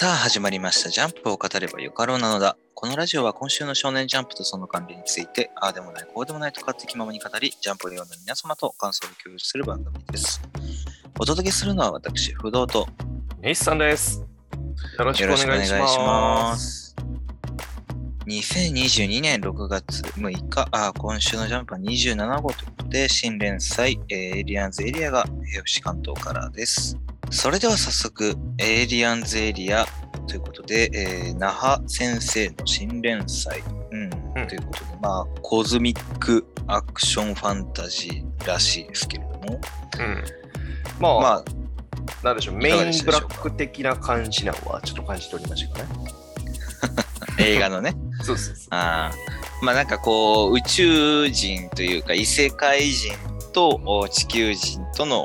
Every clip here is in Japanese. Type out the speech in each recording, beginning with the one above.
さあ始まりました。ジャンプを語ればよかろうなのだ。このラジオは今週の少年ジャンプとその関連について、ああでもない、こうでもないと勝手気ままに語り、ジャンプを読んだ皆様と感想を共有する番組です。お届けするのは私、不動とネイスさんです。よろしくくお願いしま。ますす。2022年6月6日、あ今週のジャンプは27号ということで、新連載、えーエイリアンズエリアが平吉関東からです。それでは早速、エイリアンズエリアということで、えー、那覇先生の新連載、うん。うん。ということで、まあ、コズミックアクションファンタジーらしいですけれども、うん。まあ、まあ、なんでしょう、メインブラック的な感じなのはちょっと感じ取りましたかね。映画のね、そうそうそう。あー。まあなんかこう宇宙人というか異世界人とお地球人との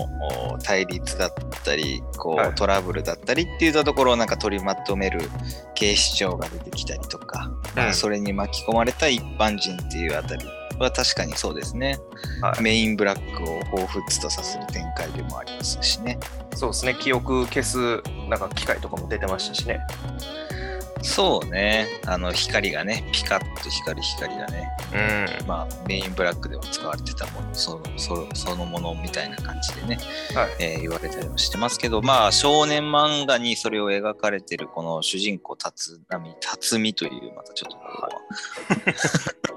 お対立だったりこう、はい。トラブルだったりっていったところをなんか取りまとめる警視庁が出てきたりとか、まあうんそれに巻き込まれた一般人っていうあたりは確かにそうですね、はい。メインブラックを彷彿とさせる展開でもありますしね。そうですね、記憶消すなんか機械とかも出てましたしね。そうねあの光がねピカッと光る光がねうん。まあ、メインブラックでも使われてたものそそそのものみたいな感じでね、はい。えー言われたりもしてますけどまあ少年漫画にそれを描かれてるこの主人公辰波辰巳というまたちょっとこ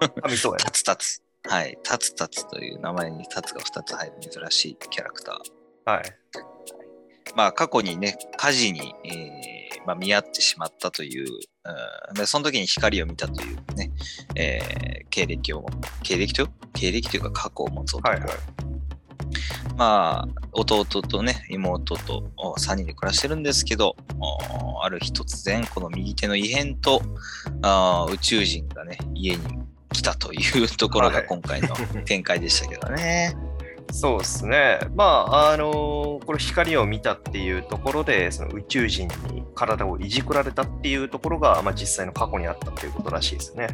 うは神そうやタツタツはいタツタツという名前にタツが2つ入る珍しいキャラクターな。はい。まあ過去にね火事に、えーまあ、見合ってしまったという、うんでその時に光を見たというね、えー経歴を経歴と経歴というか過去を持つ男、はいはい。まあ弟とね妹とお3人で暮らしてるんですけどおある日突然この右手の異変とあー宇宙人がね家に来たというところがはい今回の展開でしたけどね。そうですね。まあ、あのーこれ光を見たっていうところで、その宇宙人に体をいじくられたっていうところが、まあ、実際の過去にあったっていうことらしいですね。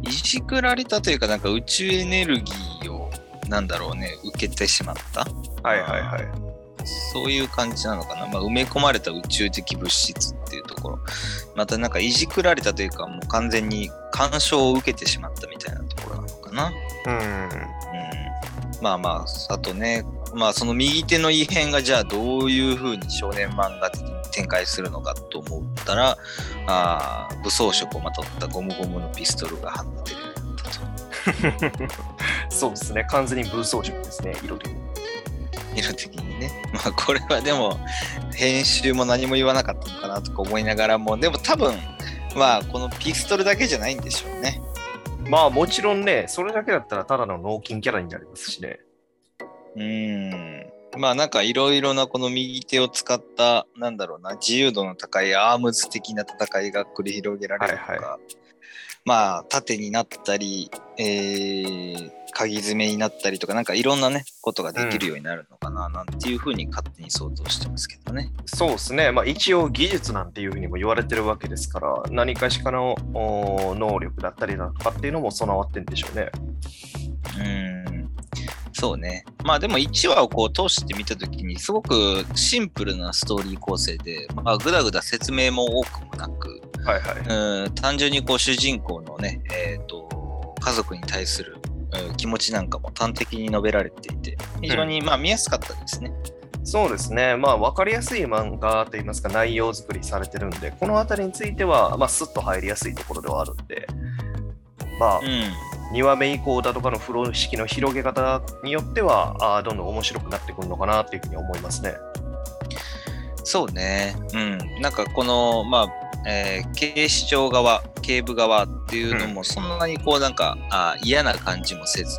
いじくられたというか、なんか宇宙エネルギーを、なんだろうね、受けてしまった？はいはいはい。そういう感じなのかな？まあ、埋め込まれた宇宙的物質っていうところ。またなんかいじくられたというか、もう完全に干渉を受けてしまったみたいなところなのかな？うん。うん。まあまあ、あとね、まあその右手の異変がじゃあどういうふうに少年漫画的に展開するのかと思ったら、あー武装色をまとったゴムゴムのピストルが放てる。そうですね。完全に武装色ですね、色的に。色的にね。まあこれはでも編集も何も言わなかったのかなとか思いながらも、でも多分まあこのピストルだけじゃないんでしょうね。まあもちろんね、それだけだったらただの脳筋キャラになりますしね。うーん。まあなんかいろいろなこの右手を使ったなんだろうな自由度の高いアームズ的な戦いが繰り広げられるとか、はいはまあ盾になったり、えー、鍵爪になったりとかなんかいろんなねことができるようになるのかななんていうふうに勝手に想像してますけどね。そうですね。まあ一応技術なんていうふうにも言われてるわけですから、何かしかのお能力だったりだとかっていうのも備わってるんでしょうね。うーんそうね。まあでも1話をこう通して見たときにすごくシンプルなストーリー構成で、まあ、ぐだぐだ説明も多くもなく、はいはい。うん単純にこう主人公のね、えー、と家族に対するうん気持ちなんかも端的に述べられていて、非常にまあ見やすかったですね。そうですね。まあ分かりやすい漫画といいますか内容作りされてるんで、このあたりについては、まあスッと入りやすいところではあるんで、まあうん。2話目以降だとかの風呂敷の広げ方によっては、あーどんどん面白くなってくるのかなっていうふうに思いますね。そうね。うん。なんかこの、まあ、えー警視庁側、警部側っていうのも、そんなにこうなんか、あー嫌な感じもせず、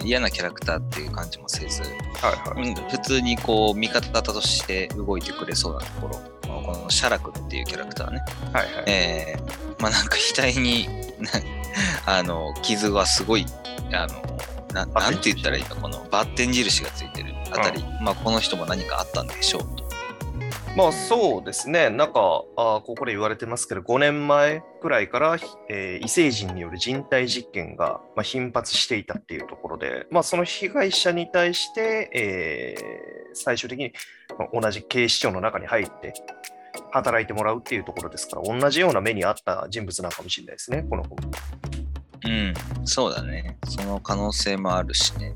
うん、嫌なキャラクターっていう感じもせず、はいはい。うん、普通にこう味方として動いてくれそうなところ、まあこのシャラクっていうキャラクターね、はいはい。えーまあなんか額にな あの傷がすごいあのななんて言ったらいいの？このバッテン印がついてるあたり、まあこの人も何かあったんでしょうと。まあそうですね、なんか、あここで言われてますけど、5年前くらいから、えー異星人による人体実験が、まあ、頻発していたっていうところで、まあ、その被害者に対して、えー最終的にま同じ警視庁の中に入って、働いてもらうっていうところですから、同じような目にあった人物なのかもしれないですね、この子。うん、そうだね。その可能性もあるしね。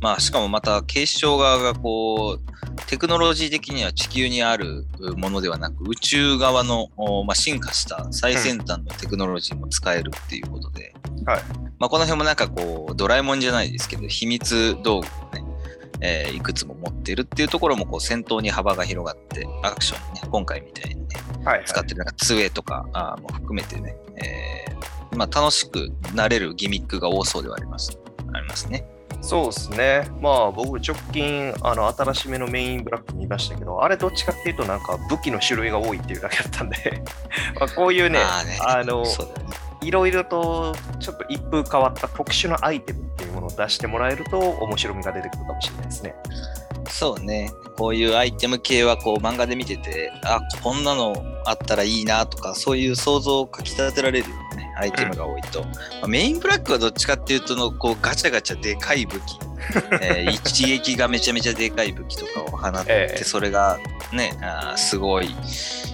まあ、しかもまた警視庁側がこう、テクノロジー的には地球にあるものではなく、宇宙側の、おまあ、進化した最先端のテクノロジーも使えるっていうことで、はい。まあ、この辺もなんかこう、ドラえもんじゃないですけど、秘密道具をね、えーいくつも持っているっていうところもこう戦闘に幅が広がって、アクションにね、今回みたいにね、はい、使ってるなんか杖とかあーも含めてね、えーまあ、楽しくなれるギミックが多そうではありますありますね。そうですね。まあ僕直近あの新しめのメインブラック見ましたけど、あれどっちかっていうとなんか武器の種類が多いっていうだけだったんで、まあこういうね、あーねあのいろいろとちょっと一風変わった特殊なアイテムっていうものを出してもらえると面白みが出てくるかもしれないですね。そうね。こういうアイテム系はこう漫画で見てて、あ、こんなのあったらいいなとか、そういう想像をかき立てられるようなね、アイテムが多いと。まあメインブラックはどっちかっていうとの、こうガチャガチャでかい武器、えー一撃がめちゃめちゃでかい武器とかを放って、ええそれがね、あーすごい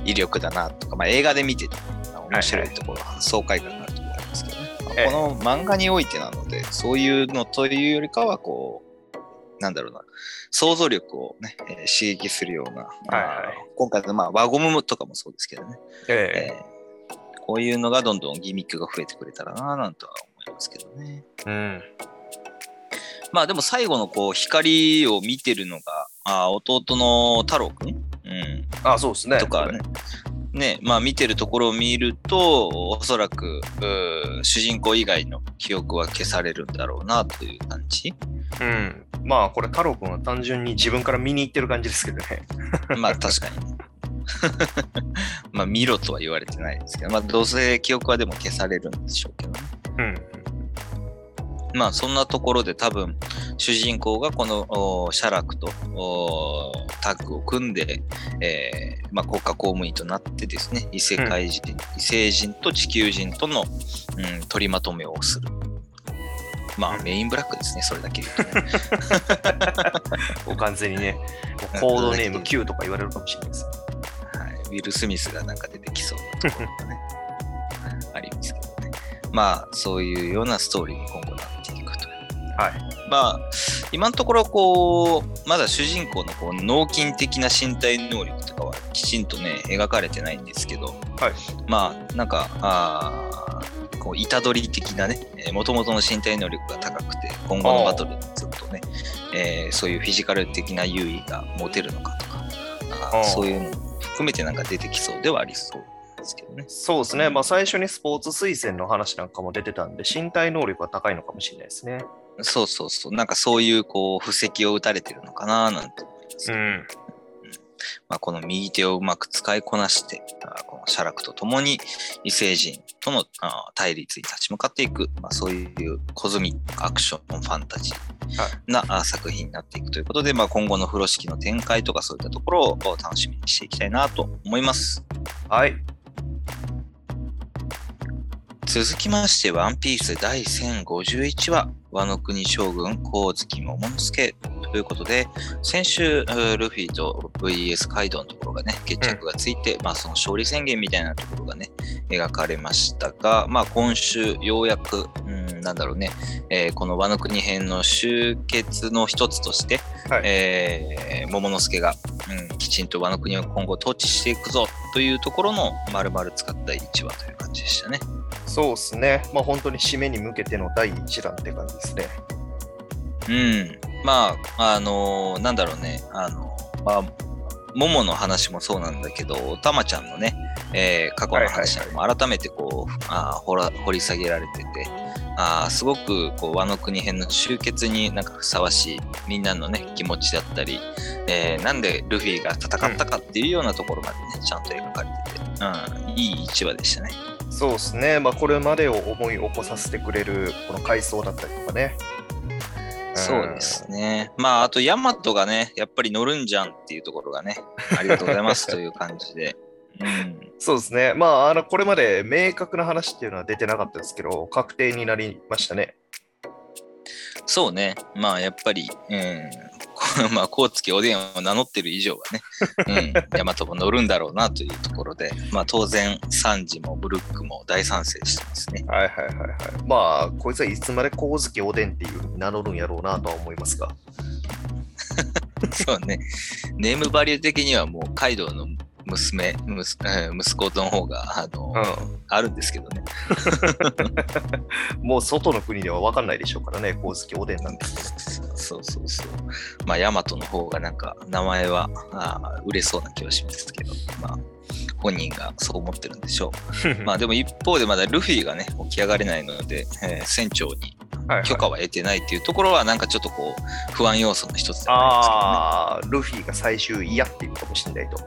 威力だなとか、まあ、映画で見ててあ面白いところ、爽快感があるところありますけどね。まこの漫画においてなので、そういうのというよりかは、こう、なんだろうな、想像力をね、えー刺激するような、はいはい。今回のまあ輪ゴムとかもそうですけどね、ええ。ーこういうのがどんどんギミックが増えてくれたらな、なんとは思いますけどね。えうん。まあでも最後のこう光を見てるのが、あー弟の太郎くん、うん、あ、そうですね。とかね、ね、まあ見てるところを見ると、おそらく、主人公以外の記憶は消されるんだろうなという感じ。うん。まあこれ太郎くんは単純に自分から見に行ってる感じですけどね。まあ確かにね。まあ見ろとは言われてないですけど、まあどうせ記憶はでも消されるんでしょうけどね。うん。まあそんなところで多分主人公がこのおシャラクとおタッグを組んで、えーまあ、国家公務員となってですね異世界人、異星人と地球人との、うん、取りまとめをする。まあメインブラックですね、それだけ言うと 完全にね、コードネーム Q とか言われるかもしれないです。はい、ウィル・スミスがなんか出てきそうなところがね、ありますけどね。まあそういうようなストーリーに今後な。はい。まあ、今のところこう、まだ主人公のこう脳筋的な身体能力とかはきちんとね、描かれてないんですけど、はいまあ、なんか、あーこう、板取り的なね、もともとの身体能力が高くて、今後のバトルにずっとね、えーそういうフィジカル的な優位が持てるのかとか、あーあーそういうのも含めてなんか出てきそうではありそうですけどね。そうですね。まあ最初にスポーツ推薦の話なんかも出てたんで、身体能力が高いのかもしれないですね。そうそうそう、なんかそういうこう、布石を打たれてるのかななんて思います。ん。まあ、この右手をうまく使いこなして、あこの写楽とともに異星人とのあ対立に立ち向かっていく、まあ、そういうコズミックアクションファンタジーな、あ作品になっていくということで、まあ、今後の風呂敷の展開とかそういったところを楽しみにしていきたいなと思います。はい。続きまして、ワンピース第1051話、和の国将軍、光月桃之助。ということで、先週、ルフィと VS カイドウのところがね、決着がついて、まあその勝利宣言みたいなところがね、描かれましたが、まあ今週、ようやく、うん、なんだろうね、えーこの和の国編の終結の一つとして、はいえー桃之助が、うん、きちんと和の国を今後統治していくぞというところの丸々使った1話という感じでしたね。そうですね。まあ本当に締めに向けての第一弾って感じですね。うん。まあ、あのーなんだろうね、あのーまあ、ももの話もそうなんだけど、たまちゃんのね、えー過去の話も改めてこう、あー掘ら掘り下げられてて、あーすごくこう和の国編の終結になんかふさわしいみんなのね気持ちだったり、えーなんでルフィが戦ったかっていうようなところまでね、ちゃんと描かれてて、うん、いい一話でしたね。そうですね。まあこれまでを思い起こさせてくれるこの回想だったりとかね。そうですね。まあ、あと、ヤマトがね、やっぱり乗るんじゃんっていうところがね、ありがとうございますという感じで。うん、そうですね。まあ、あの、これまで明確な話っていうのは出てなかったですけど、確定になりましたね。そうね。まあ、やっぱり、うん、まあ、高槻おでんを名乗ってる以上はね、うん、ヤマトも乗るんだろうなというところで、まあ、当然、サンジもブルックも大賛成してますね。はいはいはいはい。まあ、こいつはいつまで光月おでんっていう名乗るんやろうなとは思いますが。そうね。ネームバリュー的にはもう、カイドウの娘、息子の方が、あの、うあるんですけどね。ん。もう外の国では分かんないでしょうからね、光月おでんなんて。そうそうそう。まあ、ヤマトの方がなんか、名前はあー売れそうな気はしますけど、まあ、本人がそう思ってるんでしょう。まあ、でも一方でまだルフィがね、起き上がれないので、えー船長に許可は得てないっていうところは、なんかちょっとこう、不安要素の一つではああ、ルフィが最終嫌っていうかもしれないと。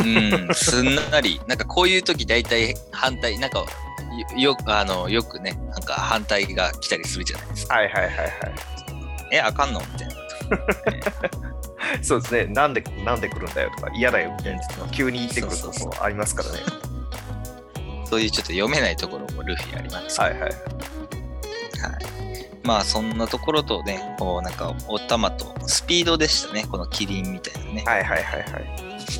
うん、すんなり、なんかこういう時大体反対、なんかよよあのよくね、なんか反対が来たりするじゃないですか。はいはいはいはい。え、あかんのみたいな。そうですね。なんで、なんで来るんだよとか、嫌だよみたいな急に言ってくるところありますからね。そういうちょっと読めないところもルフィありますはいはい。はい。まあそんなところとね、こうなんかお玉とスピードでしたね、このキリンみたいなね。はいはいはいはい。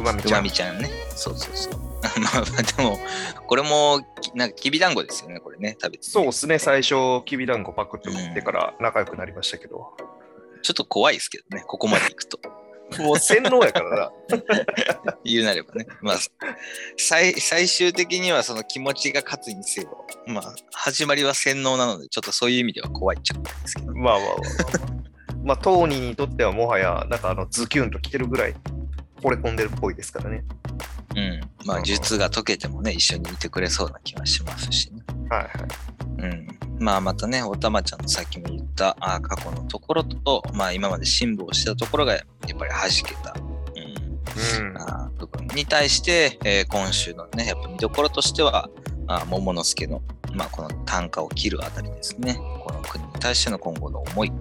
うまみうちゃん。まみちゃんね。そうそうそう。まあまあでも、これもきなんかきびだんごですよね、これね、食べて、そうですね。最初、きびだんごパクって売ってから仲良くなりましたけど。ちょっと怖いですけどね、ここまで行くと。もう洗脳やからな。言うなればね。まあ、最最終的にはその気持ちが勝つにせよ、まあ、始まりは洗脳なので、ちょっとそういう意味では怖いっちゃ怖いですけど。まあまあまあまあ。まあ、トーニーにとってはもはや、なんかあのズキュンと来てるぐらい惚れ込んでるっぽいですからね。うん。まあ、術が解けてもね、一緒にいてくれそうな気はしますしね。はいはい。うん。まあ、またね、おたまちゃんのさっきも言ったあ過去のところと、まあ、今まで辛抱したところがやっぱり弾けた。うん。うん。あー部分に対して、えー今週のね、やっぱ見どころとしては、あー桃之助の、まあ、この単価を切るあたりですね。この国に対しての今後の思い、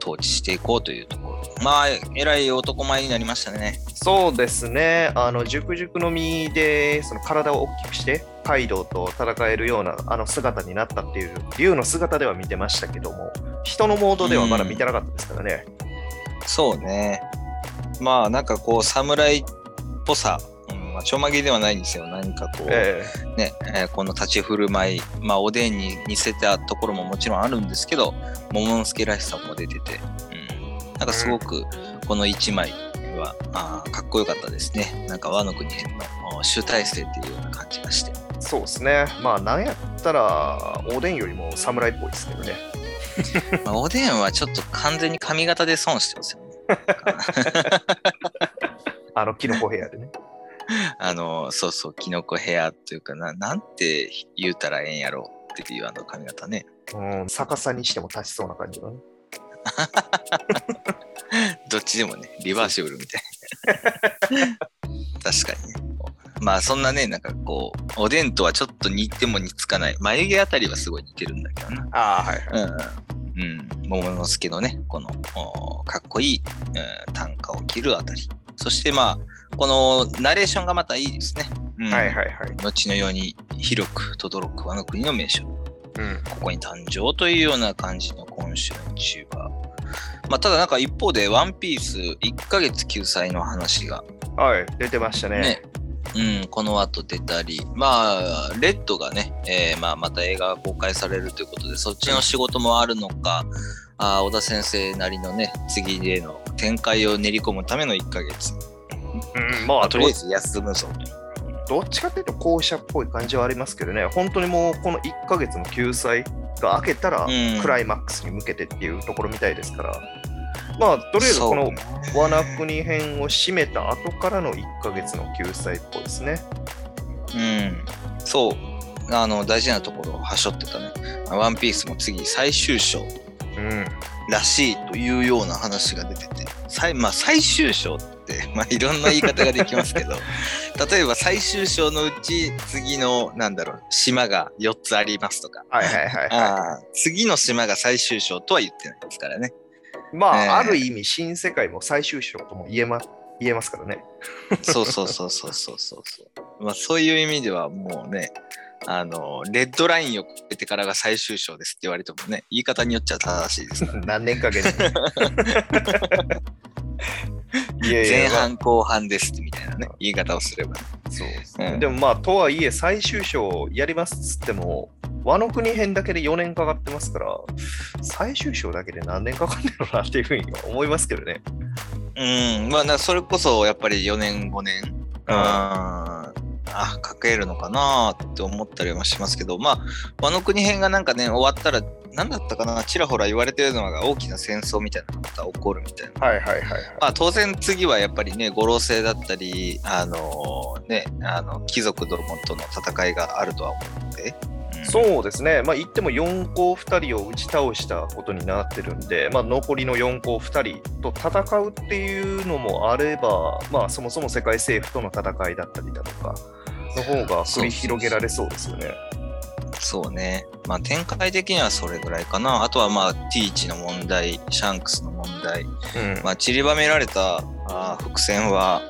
統治していこうというところ。まあ、えらい男前になりましたね。そうですね。あの、熟熟の実で、その体を大きくして、カイドウと戦えるようなあの姿になったっていう、竜の姿では見てましたけども、人のモードではまだ見てなかったですからね。そうね。まあ、なんかこう、侍っぽさ、うんまあ、ちょまげではないんですよ。何かこう、えね、えーこの立ち振る舞い、まあ、おでんに似せたところももちろんあるんですけど、桃之助らしさも出てて、うん、なんかすごくこの一枚は、あーかっこよかったですね。なんか和の国編のお集大成っていうような感じがして。えそうですね。まあ、なんやったら、おでんよりも侍っぽいですけどね。まあ、おでんはちょっと完全に髪型で損してますよね。あの、キノコヘアでね。あの、そうそう、キノコヘアというかな、なんて言うたらええんやろうっていうあの髪型ね。うん、逆さにしても立ちそうな感じのね。どっちでもね、リバーシブルみたいな。確かにね。まあそんなね、なんかこう、おでんとはちょっと似ても似つかない。眉毛あたりはすごい似てるんだけどな。ああ、はいはい。うん。うん。桃之助のね、この、おかっこいい、うん短歌を切るあたり。そしてまあ、このナレーションがまたいいですね。うん、はいはいはい。後のように広く轟く和の国の名所。うん。ここに誕生というような感じの今週の YouTuber。まあ、ただなんか一方で、ワンピース1ヶ月救済の話がはい、出てましたね。ね、うん、この後出たり、まあ、レッドがね、えーまあ、また映画が公開されるということで、そっちの仕事もあるのか、あー小田先生なりのね、次への展開を練り込むための1ヶ月。うん、まあ、まあ、とりあえずず休むぞと。どっちかっていうと後者っぽい感じはありますけどね、本当にもうこの1ヶ月の救済が明けたら、うんクライマックスに向けてっていうところみたいですから、まあ、とりあえずこの罠国編を締めた後からの1ヶ月の救済っぽいですね。うん、そう、あの、大事なところをはしょってたね。ワンピースも次、最終章うん。らしいというような話が出てて、最まあ、最終章って、まあ、いろんな言い方ができますけど、例えば最終章のうち、次の、なんだろう、島が4つありますとか、はいはいはい、次の島が最終章とは言ってないですからね。い。まあ、ええある意味、新世界も最終章とも言え,、ま、言えますからね。そうそうそうそうそうそうそう。まあ、そういう意味ではもうね、あの、レッドラインを越えてからが最終章ですって言われてもね、言い方によっちゃ正しいですから。何年かけて。いやいや前半後半ですみたいなね、言い方をすれば、ね。そうですうんでもまあ、とはいえ、最終章やりますっつっても、和の国編だけで4年かかってますから、最終章だけで何年かかんねやろなっていうふうに思いますけどね。うん、まあな、それこそやっぱり4年、5年、うん、あ、かけるのかなって思ったりはしますけど、まあ、和の国編がなんかね、終わったら、何だったかな、ちらほら言われてるのが大きな戦争みたいなのがまた起こるみたいな。はいはいはい、はい。まあ、当然次はやっぱりね、五老星だったり、あのね、あの貴族どもとの戦いがあるとは思うので。うんそうですね、まあ、言っても4校2人を打ち倒したことになってるんで、まあ、残りの4校2人と戦うっていうのもあれば、まあ、そもそも世界政府との戦いだったりだとかの方が繰り広げられそうですよね。そうね。まあ展開的にはそれぐらいかな。あとはまあティーチの問題、シャンクスの問題。うんまあ散りばめられたあー伏線は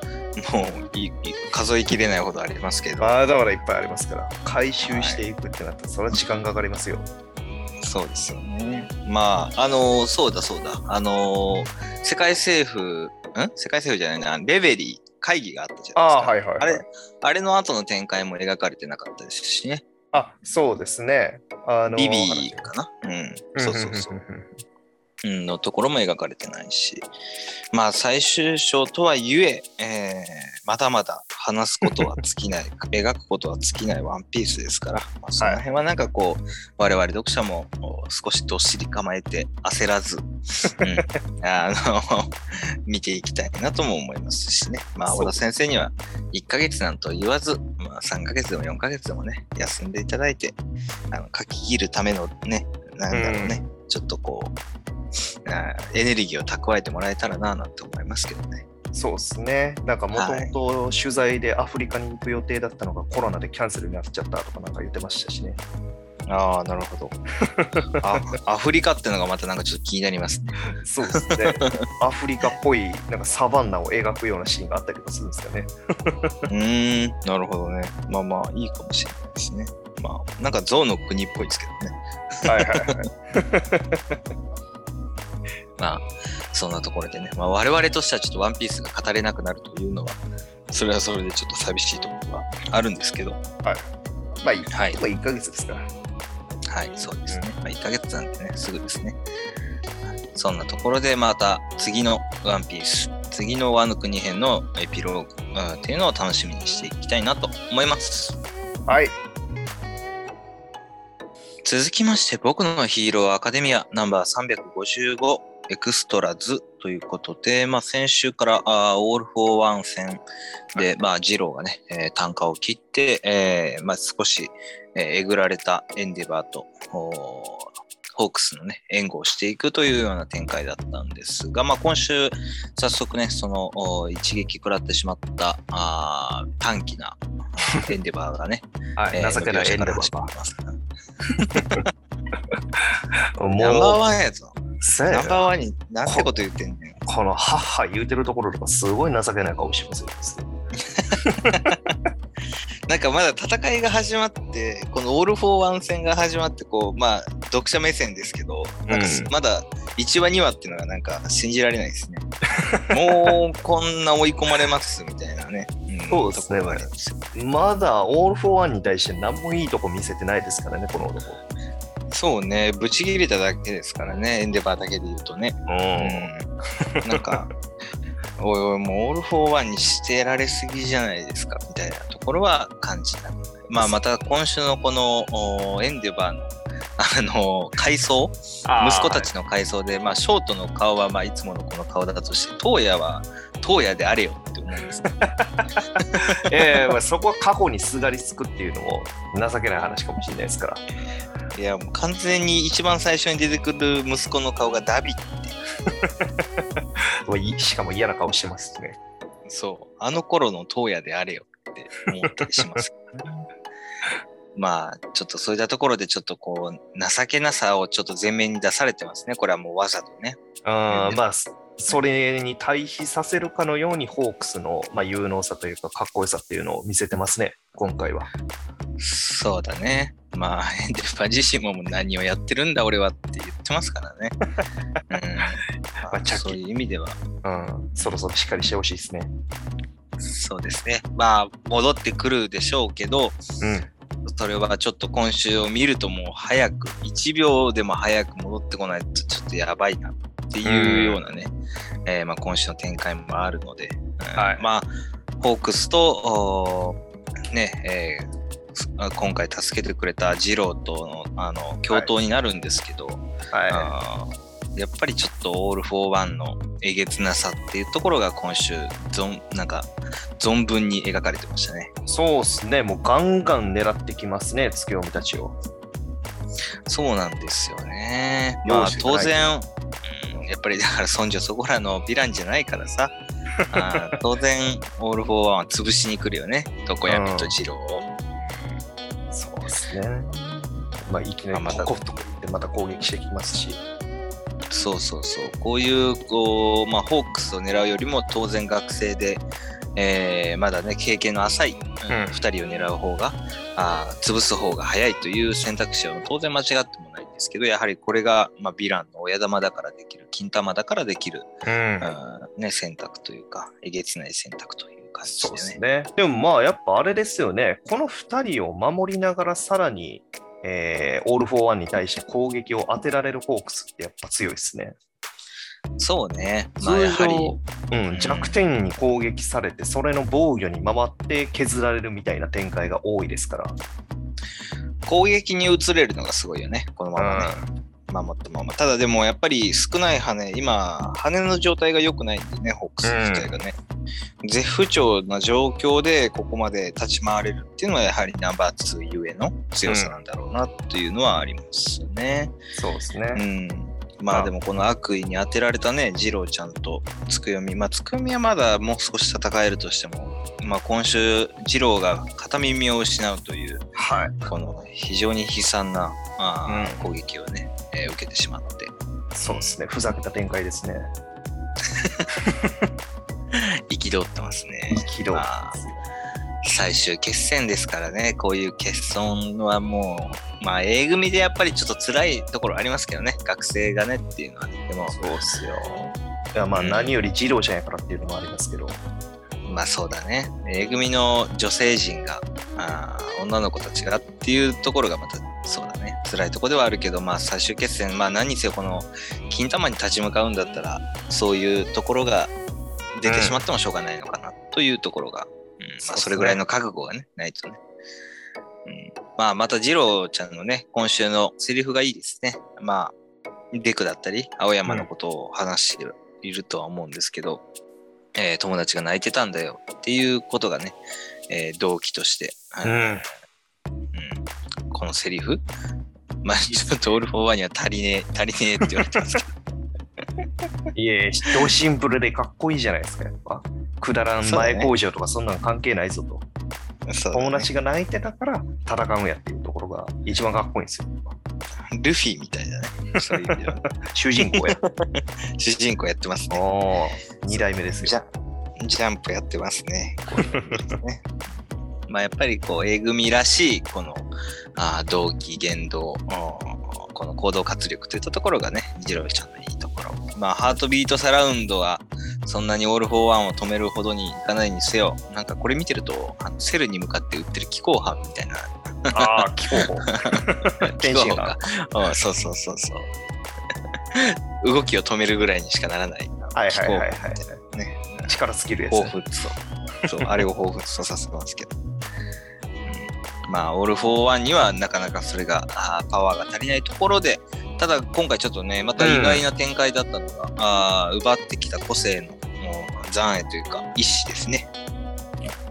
もういい数えきれないほどありますけど。まあ、だからいっぱいありますから、回収していくってなったら、それは時間かかりますよ。そうですよね。まあ、あのーそうだそうだ。あのー世界政府、ん？世界政府じゃないな、レベリー会議があったじゃないですか。ああ、はいはい、はい。あれ、あれの後の展開も描かれてなかったですしね。あそうですね。あのビビーかな？うん。そうそうそう。うん、のところも描かれてないし、まあ最終章とはいええーまだまだ話すことは尽きない、描くことは尽きないワンピースですから、まあ、その辺はなんかこう、我々読者も少しどっしり構えて焦らず、うん、あの見ていきたいなとも思いますしね、まあ小田先生には1ヶ月なんと言わず、まあ、3ヶ月でも4ヶ月でもね、休んでいただいて、あの書き切るためのね、なんだろうね、ちょっとこう、エネルギーを蓄えてもらえたらななんて思いますけどね。そうですね。なんかもともと取材でアフリカに行く予定だったのがコロナでキャンセルになっちゃったとかなんか言ってましたしね。ああ、なるほど あ。アフリカってのがまたなんかちょっと気になりますね。そうですね。アフリカっぽいなんかサバンナを描くようなシーンがあったりとかするんですよね。うーん、なるほどね。まあまあいいかもしれないですね。まあなんか象の国っぽいですけどね。はいはいはい。まあそんなところでね。まあ我々としてはちょっとワンピースが語れなくなるというのは、それはそれでちょっと寂しいところはあるんですけど。まあいい。はいまあ1ヶ月ですから。はい、そうですね。まあ、1ヶ月なんでね、すぐですね。はいそんなところで、また次のワンピース、次のワノ国編のエピローグうんっていうのを楽しみにしていきたいなと思います。はい。続きまして、僕のヒーローアカデミアナンバー355エクストラズということで、まあ、先週からあーオール・フォー・ワン戦で、まあ、ジローがね、えー啖呵を切って、えーまあ、少し、えーえぐられたエンデバーと、ホークスのね、援護をしていくというような展開だったんですが、まあ、今週、早速ね、そのお一撃食らってしまったあー短気な エンデバーがね、はい。えー情けないエンデバー。ナンバーもワンやぞ。う、そうやなナンバーワンになんてこと言ってんねん。このハッハ言うてるところとかすごい情けない顔してますよ。なんかまだ戦いが始まって、このオール・フォー・ワン戦が始まって、こう、まあ、読者目線ですけど、なんかまだ1話、2話っていうのがなんか信じられないですね。もうこんな追い込まれますみたいなね。んそうですねまだオール・フォー・ワンに対して何もいいとこ見せてないですからね、この男。そうね、ブチ切れただけですからね、エンデバーだけで言うとね。ううん。なんか、おいおい、もうオール・フォー・ワンにしてやられすぎじゃないですか、みたいなところは感じた。まあ、また今週のこのおエンデバーの、あの、回想？息子たちの回想で、まあ、ショートの顔は、まあ、いつものこの顔だとして、東野は東野であれよって思うんですね。ええまあ、そこは過去にすがりつくっていうのも情けない話かもしれないですから。いや、もう完全に一番最初に出てくる息子の顔がダビまあ いしかも嫌な顔してますね。そう、あの頃の東野であれよって思ったりします。まあ、ちょっとそういったところで、ちょっとこう、情けなさをちょっと前面に出されてますね。これはもうわざとね。あーまあ、そそれに対比させるかのようにホークスの、まあ、有能さというかかっこよさっていうのを見せてますね、今回は。そうだね。まあ、エンデルパ自身も何をやってるんだ俺はって言ってますからね。うんまあ、そういう意味では、うん、そろそろしっかりしてほしいですね。そうですね。まあ、戻ってくるでしょうけど、うん。それはちょっと今週を見るともう早く、1秒でも早く戻ってこないとちょっとやばいなっていうようなね、えーまあ、今週の展開もあるので、うんはいまあ、ホークスと、ね、えーあ今回助けてくれた耳郎とのあの共闘になるんですけど、はあーやっぱりちょっとオール・フォー・ワンのえげつなさっていうところが今週存なんか存分に描かれてましたね。い。そうっすね。もうガンガン狙ってきますね、ツクヨミたちを。そうなんですよね。まあ当然、うん、やっぱりだからそんじょそこらのヴィランじゃないからさ、あー当然オール・フォー・ワンは潰しに来るよね。常闇と耳郎を。そうですね。まあ、いきなりまあまたポコッとか言ってまた攻撃してきますし。そうそうそう。こういう、こう、まあ、ホークスを狙うよりも当然学生で、えーまだね、経験の浅い、うんうん2人を狙う方が、あー潰す方が早いという選択肢は当然間違ってもないんですけど、やはりこれが、まあ、ヴィランの親玉だからできる、金玉だからできる、うんうんね、選択というか、えげつない選択という感じそうですでね。ね。でもまあ、やっぱあれですよね。この2人を守りながらさらに、えーオール・フォー・ワンに対して攻撃を当てられるホークスってやっぱ強いですね。そうね。まあ、通やはり、常、うん、弱点に攻撃されて、それの防御に回って削られるみたいな展開が多いですから。攻撃に移れるのがすごいよね、このままね。守ったまま。ただでもやっぱり少ない羽、今、羽の状態が良くないんでね、ホークス自体がね。絶不調な状況でここまで立ち回れるっていうのはやはりナンバー2ゆえの強さなんだろうなというのはありますね。そうですうね。ん。まあでもこの悪意に当てられたね、二郎ちゃんとつくよみ。まあつくよみはまだもう少し戦えるとしても、まあ今週二郎が片耳を失うという、はい。この非常に悲惨なあーうん攻撃をね、えー受けてしまって。そうですね。ふざけた展開ですね。憤ってますね。憤まあ最終決戦ですからね、こういう欠損はもう、まあ A 組でやっぱりちょっと辛いところありますけどね、学生がねっていうのはね。でも、そうっすよ。いや、まあ、うん何より二郎ちゃんやからっていうのもありますけど。まあそうだね。A 組の女性陣が、あー女の子たちがっていうところがまたそうだね。辛いところではあるけど、まあ最終決戦、まあ何にせよこの金玉に立ち向かうんだったら、そういうところが出てしまってもしょうがないのかなというところが、そうっすね。それぐらいの覚悟がね、ないとね。うん、まあまた耳郎ちゃんのね、今週のセリフがいいですね。まあ、デクだったり、青山のことを話しているとは思うんですけど、えー友達が泣いてたんだよ。っていうことがね、えー動機として、あのん。うん。このセリフ、まあちょっとオール・フォー・ワンには足りねえ、足りねえって言われてますけど、いえ、人シンプルでかっこいいじゃないですか、やっぱ。くだらん前工場とかそんなの関係ないぞと。そうだね友達が泣いてたから戦うんやっていうところが一番かっこいいんですよ。ルフィみたいだね。そういう意味では。主人公や。主人公やってますね。おー、二代目ですジよ。ャジャンプやってますね。ね まあやっぱりこう A 組らしいこのあー動機言動この行動活力といったところがね次郎ちゃんのいいところ。まあハートビートサラウンドはそんなにオール・フォー・ワンを止めるほどにいかないにせよなんかこれ見てるとあのセルに向かって撃ってる気功砲みたいなああ、気功砲。天津飯が。うんそうそうそうそう。動きを止めるぐらいにしかならない。はいはいはいはい。ね。力尽きるやつ。彷彿と。そう、あれを彷彿とさせてますけど。うんまあ、オール・フォー・ワンにはなかなかそれがパワーが足りないところで、ただ今回ちょっとね、また意外な展開だったのが、あー奪ってきた個性の残影というか、意志ですね。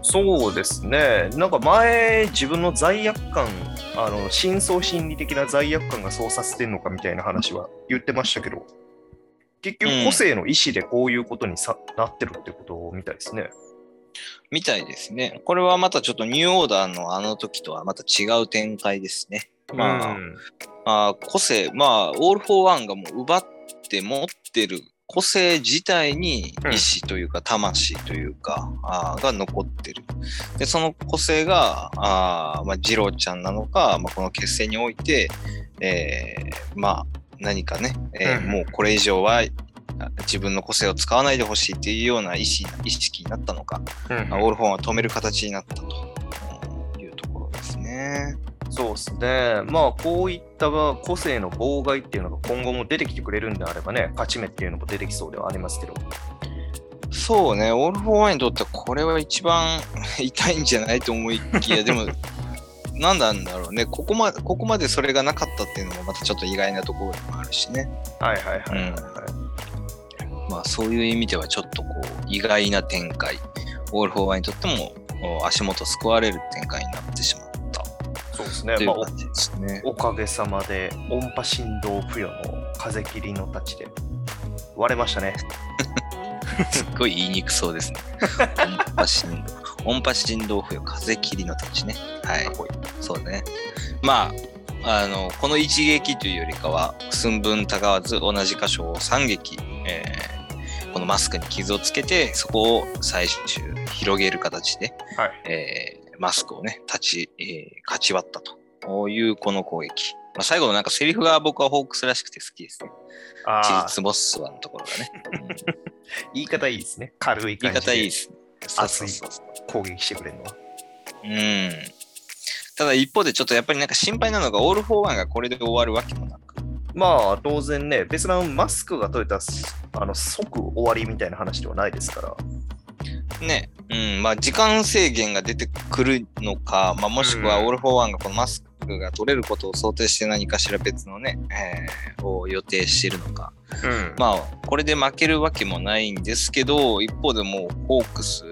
そうですね。なんか前、自分の罪悪感、あの、深層心理的な罪悪感がそうさせてんのかみたいな話は言ってましたけど、結局個性の意思でこういうことにさ、なってるってことみたいですね。みたいですね。これはまたちょっとニューオーダーのあの時とはまた違う展開ですね。まあ、うんあー個性、まあ、オール・フォー・ワンがもう奪って持ってる個性自体に意志というか、魂というか、あーが残ってる。で、その個性が、あーまあ、ジローちゃんなのか、まあ、この結成において、えーまあ、何かね、えーうんもうこれ以上はあ自分の個性を使わないでほしいっていうような意識意識になったのか、うんまあオール・フォー・ワンは止める形になったとうんいうところですね。そうですね。まあ、こういった個性の妨害っていうのが今後も出てきてくれるんであればね、勝ち目っていうのも出てきそうではありますけど。そうね、オール・フォー・ワンにとってはこれは一番 痛いんじゃないと思いきや、でも、なんなんだろうねここま、ここまでそれがなかったっていうのもまたちょっと意外なところでもあるしね。はいはいはいはい、はいまあそういう意味ではちょっとこう意外な展開。オール・フォー・ワンにとってもお足元すくわれる展開になってしまったそうですね。まあ。お、おかげさまで音波振動付与の風切りの太刀で割れましたね。すっごい言いにくそうですね。音波振動。音波振動付与風切りの太刀ね。はいいいそうね。まあ、あの、この一撃というよりかは、寸分たがわず同じ箇所を3撃、えーこのマスクに傷をつけて、そこを最終広げる形で、はい。えーマスクをね、断ち、えーかち割ったと。こういうこの攻撃。まあ、最後のなんかセリフが僕はホークスらしくて好きですね。ああ、ちりつもっすわのところがね。う ん言い方いいですね。軽い言い感じで方いいですね。熱い攻撃してくれるのは。うん。ただ一方でちょっとやっぱりなんか心配なのが、オール・フォー・ワンがこれで終わるわけもなく。まあ、当然ね、別なマスクが取れたらあの即終わりみたいな話ではないですから。ね、うん、まあ時間制限が出てくるのか、まあ、もしくはうんオール・フォー・ワンがこのマスクが取れることを想定して何かしら別のね、えーを予定しているのか。うんまあ、これで負けるわけもないんですけど、一方でもう、ホークス、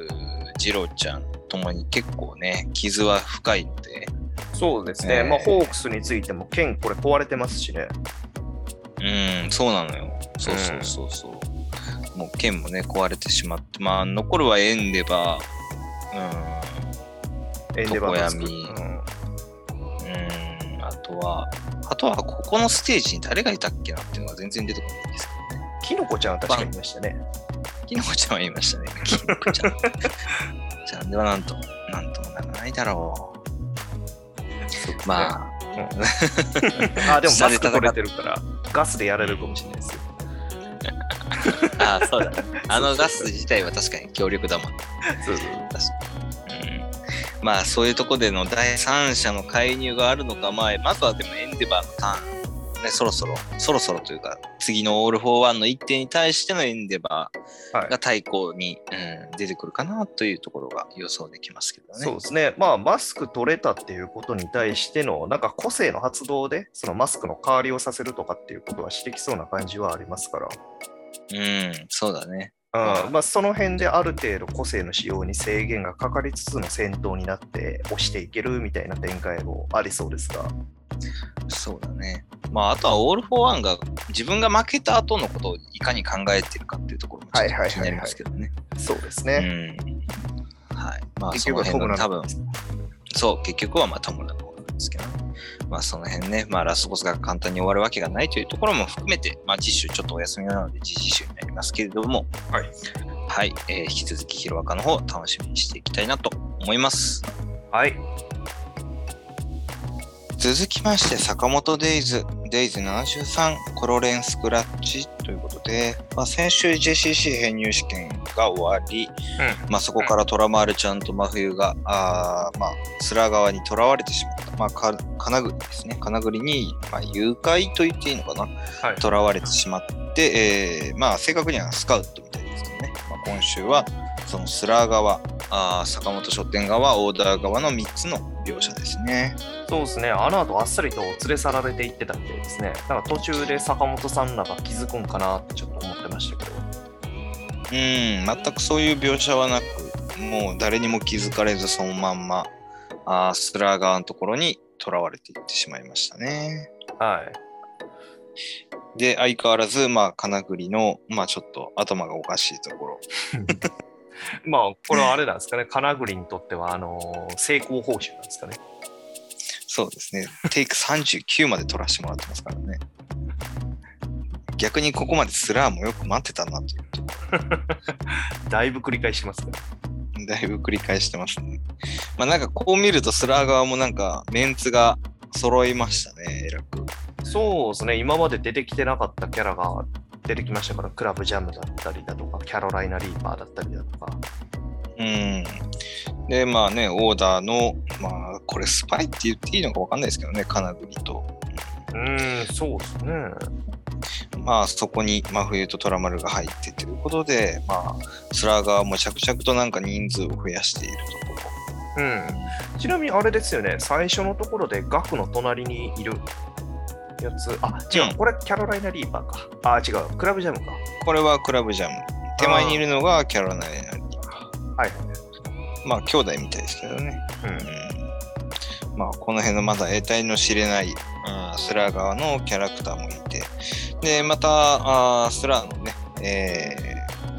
ジローちゃんともに結構ね、傷は深いので、そうですね。えーまあ、ホークスについても剣これ壊れてますしね。うん、そうなのよ。そうそうそうそう。もう剣もね、壊れてしまって、まあ、残るはエンデバー、エンデバーマスク常闇うんうん、うん、あとは、あとはここのステージに誰がいたっけなっていうのが全然出てこないんですけどね。キノコちゃんは確かにいましたね。キノコちゃんは言いましたね。キノコちゃん。ちゃんではなんとも、なんともならないだろう。まあ、あ。あ、でも マスク取れてるから、ガスでやれるかもしれないですよ。あ あ、そうだね。あのガス自体は確かに強力だもんね。そうそう確かに。うん。まあ、そういうとこでの第三者の介入があるのか、まあ、まずはでもエンデバーのターン、ね、そろそろ、そろそろというか、次のオール・フォー・ワンの一手に対してのエンデバはいーが対抗に、うん、出てくるかなというところが予想できますけどね。そうですね。まあ、マスク取れたっていうことに対しての、なんか個性の発動で、そのマスクの代わりをさせるとかっていうことはしてきそうな感じはありますから。うん、そうだね。うんまあ、その辺である程度個性の使用に制限がかかりつつの戦闘になって押していけるみたいな展開もありそうですが。そうだね。まあ、あとはオール・フォー・ワンが自分が負けた後のことをいかに考えてるかっていうところもちょっと気になりますけどね。そうですうね。ん。はい。まあ、結局はトムラ辺の多分、そう、結局はまあ田村の方なんですけどね。まあ、その辺ね、まあ、ラスボスが簡単に終わるわけがないというところも含めて、まあ、次週ちょっとお休みなので、次次週になりますけれども、はい。はい。えー引き続き、ヒロアカの方、楽しみにしていきたいなと思います。はい。続きまして、坂本デイズ、デイズ73、コロレンスクラッチ。ということで、まあ、先週 JCC 編入試験が終わり、まあ、そこからトラマールちゃんと真冬が、あーまあ、スラ側に囚われてしまった、まあ、か金栗ですね、金栗に、まあ、誘拐と言っていいのかな、はい。囚われてしまって、えーまあ、正確にはスカウトみたいですけどね、まあ、今週はそのスラー側、あー坂本書店側、オーダー側の3つの描写ですね。そうですね。あの後あっさりと連れ去られていってたみたいですね。なんか途中で坂本さんらが気づくんかなってちょっと思ってましたけど。うん、全くそういう描写はなく、もう誰にも気づかれずそのまんま、あースラー側のところに囚われていってしまいましたね。はい。で、相変わらず、まあ、金栗の、まあ、ちょっと頭がおかしいところ。まあ、これはあれなんですかね。金栗にとっては、あのー成功報酬なんですかね。そうですね。テイク39まで取らせてもらってますからね。逆にここまでスラーもよく待ってたなというとこ だいぶ繰り返してますね。ろだいぶ繰り返してますね。まあなんかこう見るとスラー側もなんかメンツが揃いましたね、えらく。そうですね、今まで出てきてなかったキャラが出てきましたから、クラブジャムだったりだとか、キャロライナ・リーパーだったりだとか。うん。で、まあね、オーダーの、まあこれスパイって言っていいのかわかんないですけどね、金栗と。うーん、そうですね。まあそこに真冬と虎丸が入ってということで、まあスラー側も着々となんか人数を増やしているところ。うん。ちなみにあれですよね、最初のところでガクの隣にいるやつ。あ、違う、うんこれキャロライナ・リーパーか。あ、違う、クラブジャムか。これはクラブジャム。手前にいるのがキャロライナリーはい。まあ兄弟みたいですけどね。うんうん。まあこの辺のまだ得体の知れない、うんスラー側のキャラクターもいて。で、また、あースラーのね、えー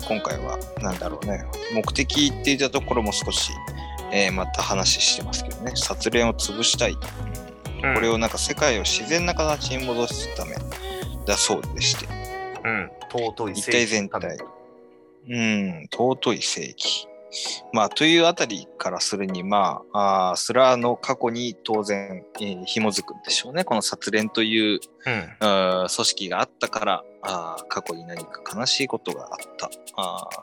今回はなんだろうね、目的って言ったところも少し、えーまた話してますけどね、殺練を潰したい。うんこれをなんか世界を自然な形に戻すためだそうでして。うん。尊い一体全体。うん、尊い正義。まあ、というあたりからするに、まあ、あースラーの過去に当然、えー紐づくんでしょうね。この殺練といううん。あー組織があったから、あー過去に何か悲しいことがあった。あー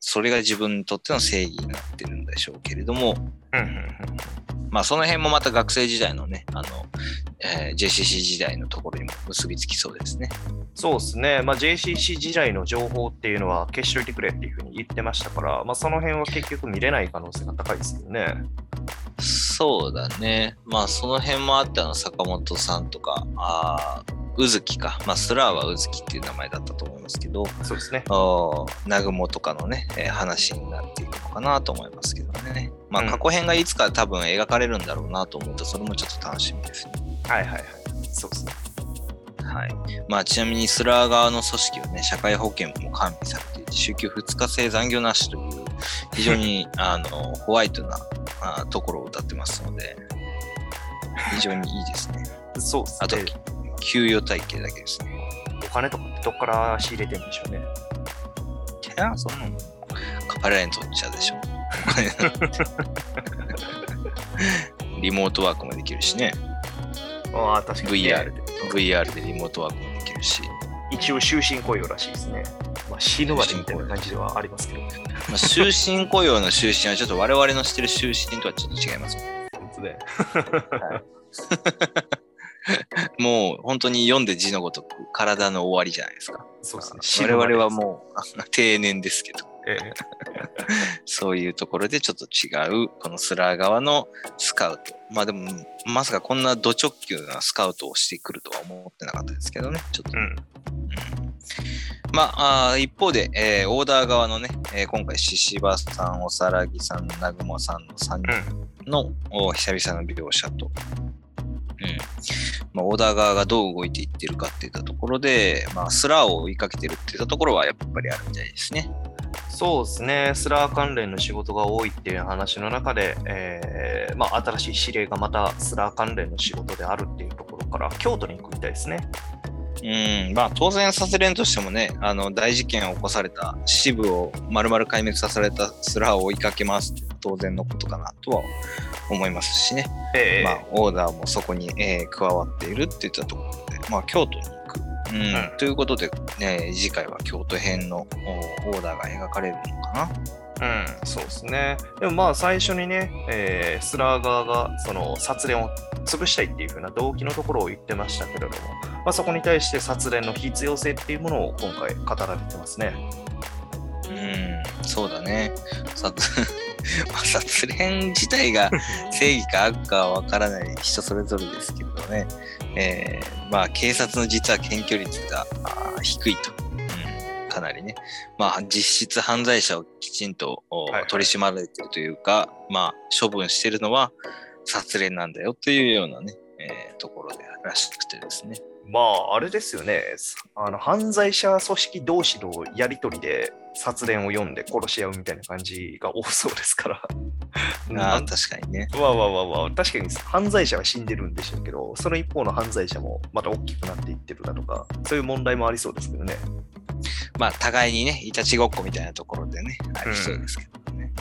それが自分にとっての正義になってるんでしょうけれども、うん。うん。まあ、その辺もまた学生時代のね、あの、えー JCC 時代のところにも結びつきそうですね。そうですね、まあ、JCC 時代の情報っていうのは消しといてくれっていうふうに言ってましたから、まあ、その辺は結局見れない可能性が高いですけどね。そうだね。まあその辺もあってあの坂本さんとか、あーうずきか。まあスラーはうずきっていう名前だったと思いますけど、そうですね。南雲とかのね、えー話になっていくのかなと思いますけどね。まあうん過去編がいつか多分描かれるんだろうなと思うと、それもちょっと楽しみですね。はいはいはい。そうですね。はい。まあちなみにスラー側の組織はね、社会保険も完備されていて、週休2日制残業なしという、非常に あのホワイトなあところを歌ってますので、非常にいいですね。そうですあとね。、給与体系だけですね。お金とかってどっから仕入れてるんでしょうね。いや、そんなの、彼らにとっちゃでしょ。お金なんてリモートワークもできるしね。ああ、確かに、ね。VR で。VR でリモートワークもできるし。一応終身雇用らしいですね。まあ、死ぬまでみたいな感じではありますけど。まあ、終身雇用の終身はちょっと我々の知ってる終身とはちょっと違います。そうですね。もう本当に読んで字のごとく体の終わりじゃないですか。そうですね。我々はもうあ定年ですけど。そういうところでちょっと違う、このスラー側のスカウト。まあでも、まさかこんなド直球なスカウトをしてくるとは思ってなかったですけどね。ちょっと。うん。まあ、一方で、えーオーダー側のね、えー今回、獅子場さん、おさらぎさん、南雲さんの3人の、お久々の描写と、うんまあ、オーダー側がどう動いていってるかっていったところで、まあ、スラーを追いかけてるっていったところはやっぱりあるみたいですね。そうですね。スラー関連の仕事が多いっていう話の中で、えーまあ、新しい指令がまたスラー関連の仕事であるっていうところから、京都に行くみたいですね。うん、まあ当然殺練としてもね、あの大事件を起こされた支部を丸々壊滅させられたスラーを追いかけますって当然のことかなとは思いますしね。ええまあオーダーもそこに、えー加わっているっていったところで、まあ京都に。うんうんということで、ね、次回は京都編のおオーダーが描かれるのかな。うん、そうですね。でもまあ最初にね、えースラー側がその殺練を潰したいっていう風な動機のところを言ってましたけれども、まあ、そこに対して殺練の必要性っていうものを今回語られてますね。うん、そうだね。殺 ま殺練自体が正義か悪かはわからない人それぞれですけどね。えーまあ警察の実は検挙率が低いと。うん、かなりね。まあ実質犯罪者をきちんと取り締まられてるというか、まあ処分してるのは殺練なんだよというようなね、えーところでらしくてですね。まあ、あれですよね。あの犯罪者組織同士のやり取りで殺伝を読んで殺し合うみたいな感じが多そうですから。ああ、確かにね。わわわわ確かに犯罪者は死んでるんでしょうけど、その一方の犯罪者もまた大きくなっていってるだとか、そういう問題もありそうですけどね。まあ、互いにね、いたちごっこみたいなところでね、ありそうですけどね。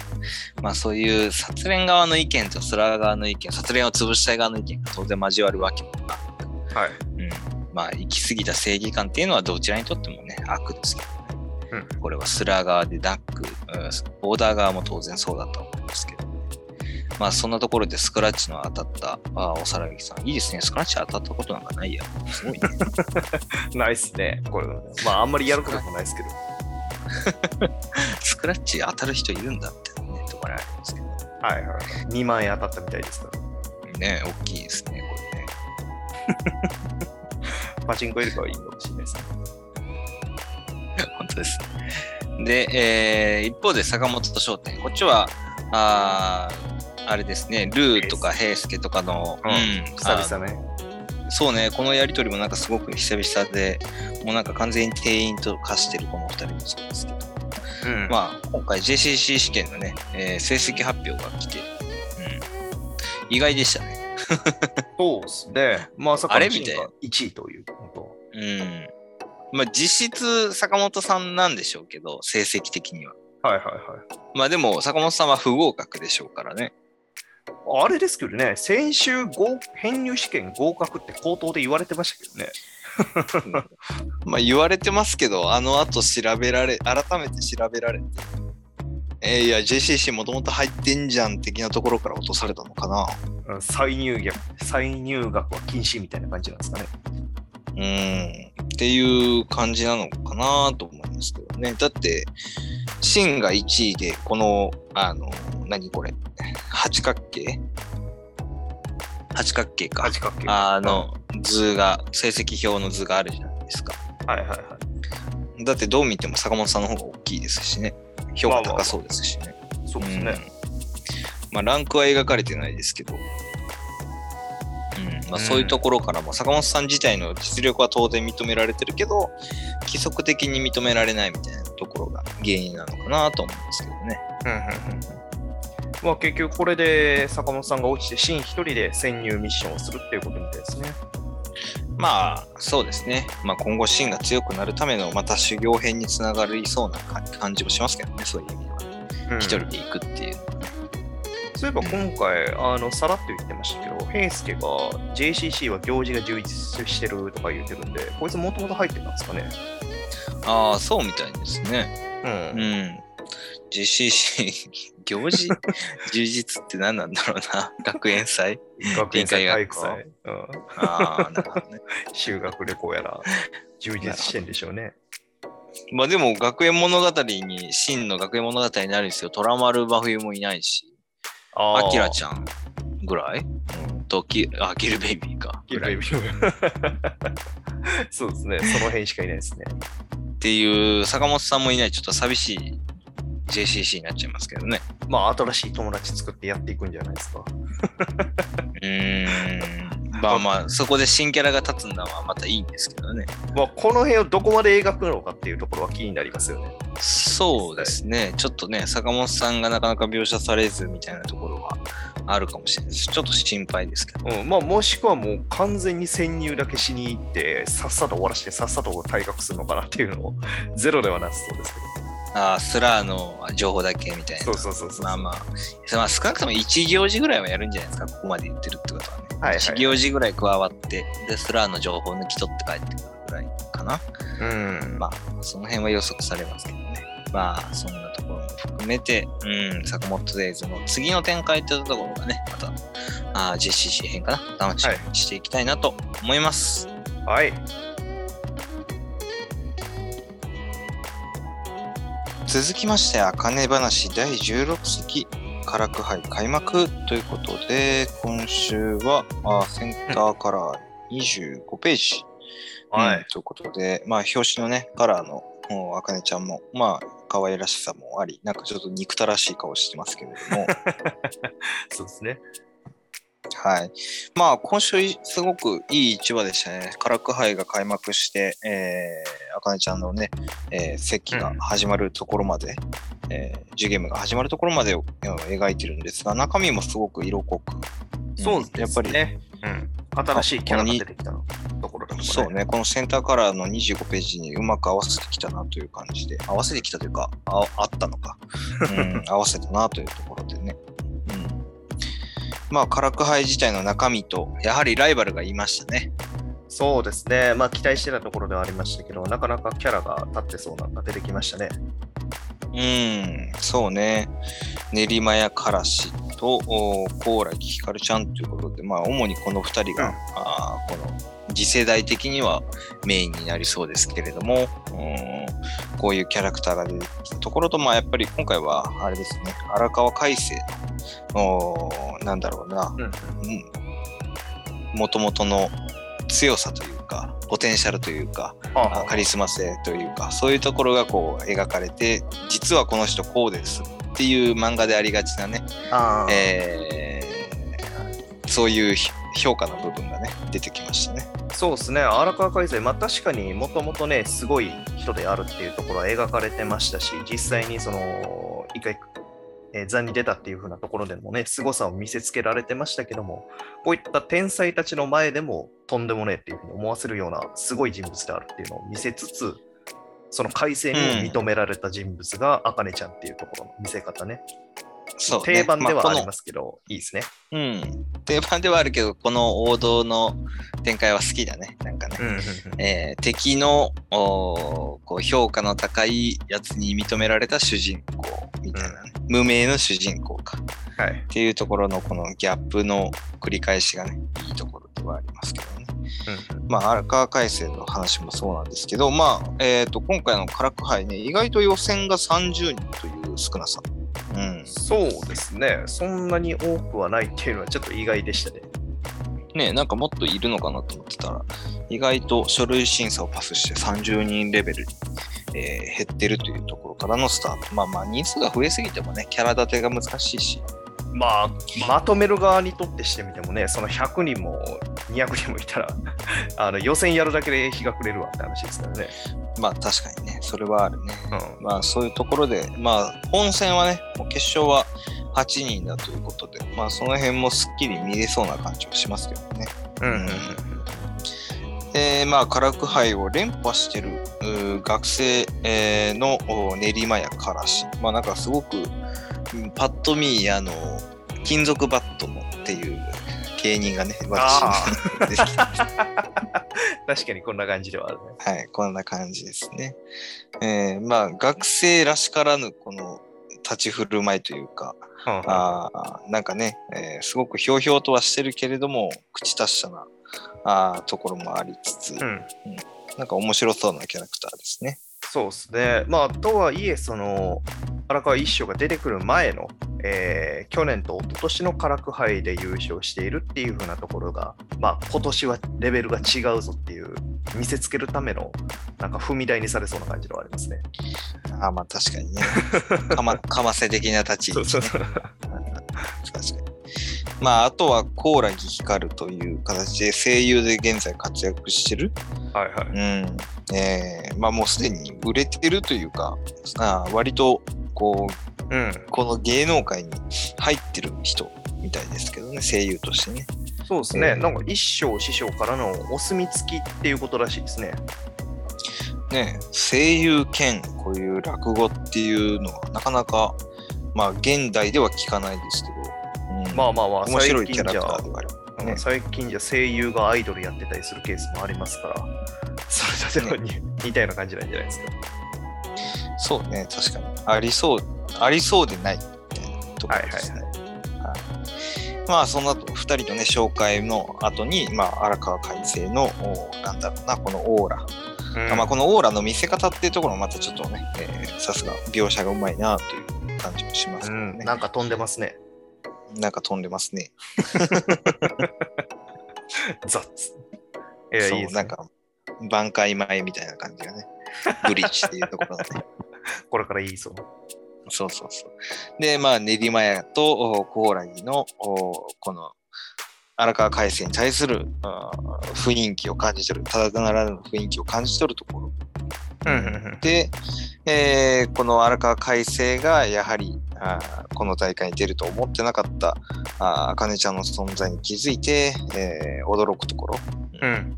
まあ、そういう殺練側の意見とスラー側の意見、殺練を潰したい側の意見が当然交わるわけもなく、はい。うん。まあ、行き過ぎた正義感っていうのはどちらにとってもね、悪ですけどね。うんこれはスラー側でダック、うんボーダー側も当然そうだと思うんですけど、まあそんなところでスクラッチの当たった、あおさらぎさん。いいですね。スクラッチ当たったことなんかないや。すごいね。ないっすね。これ、まあ、あんまりやることもないですけど。スクラッチ当たる人いるんだってね、ところにありますけど。はいはい。2万円当たったみたいですから。ね、大きいですね、これね。パチンコよりかはいいかもしれないですね。本当です。で、えー一方で坂本商店、こっちは、あーあれですね、ルーとかヘイスケとかの、うん久々ね。あそうね、このやりとりもなんかすごく久々で、もうなんか完全に店員と化してるこの二人もそうですけど、うんまあ、今回 JCC 試験のね、えー成績発表が来て、うん、意外でしたね。そうですね。まあれみたいな1位ということ。うん。まあ、実質坂本さんなんでしょうけど、成績的には。はいはいはい。まあでも、坂本さんは不合格でしょうからね。あれですけどね、先週合編入試験合格って口頭で言われてましたけどね。まあ言われてますけど、あの後調べられ、改めて調べられて、えーいや、JCC もともと入ってんじゃん的なところから落とされたのかな。うん再入学再入学は禁止みたいな感じなんですかね。うん。っていう感じなのかなと思いますけどね。だって、シンが1位で、この、あの、何これ、八角形？八角形か。八角形。あの、図が、成績表の図があるじゃないですか。はいはいはい。だってどう見ても坂本さんの方が大きいですしね。評価高そうですしね。そうですね。うんまあ、ランクは描かれてないですけど、うんまあ、うんそういうところからも坂本さん自体の実力は当然認められてるけど、規則的に認められないみたいなところが原因なのかなと思うんですけどね。うんうんうんまあ結局これで坂本さんが落ちて、シン一人で潜入ミッションをするっていうことみたいですね。まあ、そうですね。まあ、今後、シンが強くなるためのまた修行編につながりそうなか感じもしますけどね、そういう意味では。うん一人で行くっていう。そういえば今回、あの、さらっと言ってましたけど、平介が JCC は行事が充実してるとか言ってるんで、こいつもともと入ってたんですかね？ああ、そうみたいですね。うんうん。GCC、行事？充実って何なんだろうな。学園祭？学園祭、体育展祭、うん、ああ、なるほどね。修学旅行やら、充実してんでしょうね。まあでも、学園物語に、真の学園物語になるんですよ。トラマル真冬もいないし、あアキラちゃん。ぐらい、うん、とキ、あ、ギルベイビーか。ギルベイビーそうですね、その辺しかいないですね。っていう、坂本さんもいない、ちょっと寂しい JCC になっちゃいますけどね。まあ、新しい友達作ってやっていくんじゃないですか。うーん。まあまあ、そこで新キャラが立つのはまたいいんですけどね。まあ、この辺をどこまで描くのかっていうところは気になりますよね。そうですね。ちょっとね、坂本さんがなかなか描写されずみたいなところはあるかもしれないです。ちょっと心配ですけど。うん、まあ、もしくはもう完全に潜入だけしに行って、さっさと終わらして、さっさと退学するのかなっていうのを、ゼロではなさそうですけああ、スラーの情報だけみたいな。ど。そうそうそうそう。まあまあ、まあ、少なくとも1行事ぐらいはやるんじゃないですか、ここまで言ってるってことはね。はいはい1行事ぐらい加わって、で、スラーの情報抜き取って帰ってくるぐらいかな。うん。まあ、その辺は予測されますけどね。まあ、そんなところも含めて、うん、坂本デイズの次の展開というところがね、また、あー JCC 編かな、楽しみにしていきたいなと思います。はい。続きまして、あかね話第16席、カラク杯開幕ということで、今週はあセンターカラー25ページ。はい。うんということで、まあ、表紙のね、カラーのあかねちゃんも、まあ、可愛らしさもあり、なんかちょっと憎たらしい顔してますけれども、そうですね。はい。まあ、今週すごくいい一話でしたね。カラク杯が開幕して、えー、あかねちゃんのね、えー、席が始まるところまで、えー、ジュゲームが始まるところまでをえー描いてるんですが、中身もすごく色濃く。そうですね。やっぱり、ね。うん。新しいキャラが出てきたのところだとかそう。ね、このセンターカラーの25ページにうまく合わせてきたなという感じで、合わせてきたというか、ああったのか、うん、合わせたなというところでね。うん、まあ、カラク杯自体の中身と、やはりライバルがいましたね。そうですね。まあ期待してたところではありましたけど、なかなかキャラが立ってそうなのが出てきましたね。うん、そうね。練馬屋からしとおコーラギヒカルちゃんということで、まあ、主にこの2人が、うんあーこの次世代的にはメインになりそうですけれども、うんこういうキャラクターが出てきたところと、まあ、やっぱり今回は、あれですね、荒川海星の、なんだろうな、うん。もともとの強さというか、ポテンシャルというか、はあカリスマ性というかそういうところがこう描かれて実はこの人こうですっていう漫画でありがちなね、えーそういうひ評価の部分がね出てきましたね。そうですね。荒川海星、まあ確かにもともとね、すごい人であるっていうところは描かれてましたし、実際にその、一回、えー、残に出たっていう風なところでもね、凄さを見せつけられてましたけども、こういった天才たちの前でもとんでもねえっていうふうに思わせるようなすごい人物であるっていうのを見せつつ、その改正にも認められた人物があかねちゃんっていうところの見せ方ね。そうね定番ではありますけど、いいですね。うん、定番ではあるけどこの王道の展開は好きだねなんかね。うんうんうんえー敵のこう評価の高いやつに認められた主人公みたいなね、無名の主人公かはい。っていうところのこのギャップの繰り返しがね、いいところではありますけどね。うんまあ、荒川海星の話もそうなんですけど、まあ、えっ、と、今回のカラク杯ね、意外と予選が30人という少なさ。うん。そうですね。そんなに多くはないっていうのはちょっと意外でしたね。ねなんかもっといるのかなと思ってたら、意外と書類審査をパスして30人レベルに、えー減ってるというところからのスタート。まあまあ、人数が増えすぎてもね、キャラ立てが難しいし、まあ、まとめる側にとってしてみてもね、その100人も200人もいたら、あの予選やるだけで日が暮れるわって話ですからね。まあ確かにね、それはあるね。うん。まあそういうところで、まあ本戦はね、もう決勝は8人だということで、まあその辺もすっきり見れそうな感じはしますけどね。うんで、まあカラク杯を連覇してる学生、えーのお練馬やからし、まあなんかすごくうんパッと見、あの、金属バットのっていう芸人がね、私あの出てきて 確かにこんな感じではあるね。はい、こんな感じですね。えーまあ学生らしからぬこの立ち振る舞いというか、うんうんあーなんかね、えーすごくひょうひょうとはしてるけれども、口達者なあーところもありつつ、うんなんか面白そうなキャラクターですね。そうですね。まあ、とはいえ、その、荒川一生が出てくる前の、えー去年と一昨年のカラク杯で優勝しているっていう風なところが、まあ、今年はレベルが違うぞっていう、見せつけるための、なんか踏み台にされそうな感じのはありますね。あーまあ確かにね。かま かませ的な立ち位置、ね。そう 確かに。まああとはコーラギ光るという形で声優で現在活躍してる？はいはい。うんえーまあもうすでに売れてるというか、あー割とこう、うん。この芸能界に入ってる人みたいですけどね、声優としてね。そうですね。うんなんか一生師匠からのお墨付きっていうことらしいですね。ね声優兼こういう落語っていうのはなかなか、まあ現代では聞かないですけど、うんまあまあまあ、面白いキャラク最近じゃターではある。うんね最近じゃ声優がアイドルやってたりするケースもありますから、それだけに似たような感じなんじゃないですか。そうね、確かに。ありそう、ありそうでないみたいなところですね。はいはいまあ、その後、二人のね、紹介の後に、まあ、荒川海星の、おなんだろうな、このオーラ。うんまあ、このオーラの見せ方っていうところもまたちょっとね、えーさすが描写がうまいなという感じもしますけどうん、ね。なんか飛んでますね。なんか飛んでますね。ザッツ。いや、そういいですね。なんか、挽回前みたいな感じがね。ブリッジっていうところのね。これからいいぞ。そうそうそう。で、まあ、練馬屋とおコーラギのおこの荒川海星に対する雰囲気を感じ取る、ただならぬ雰囲気を感じ取るところ。うんうんうんで、えーこの荒川海星がやはりあーこの大会に出ると思ってなかったあかねちゃんの存在に気づいて、えー驚くところ。うん。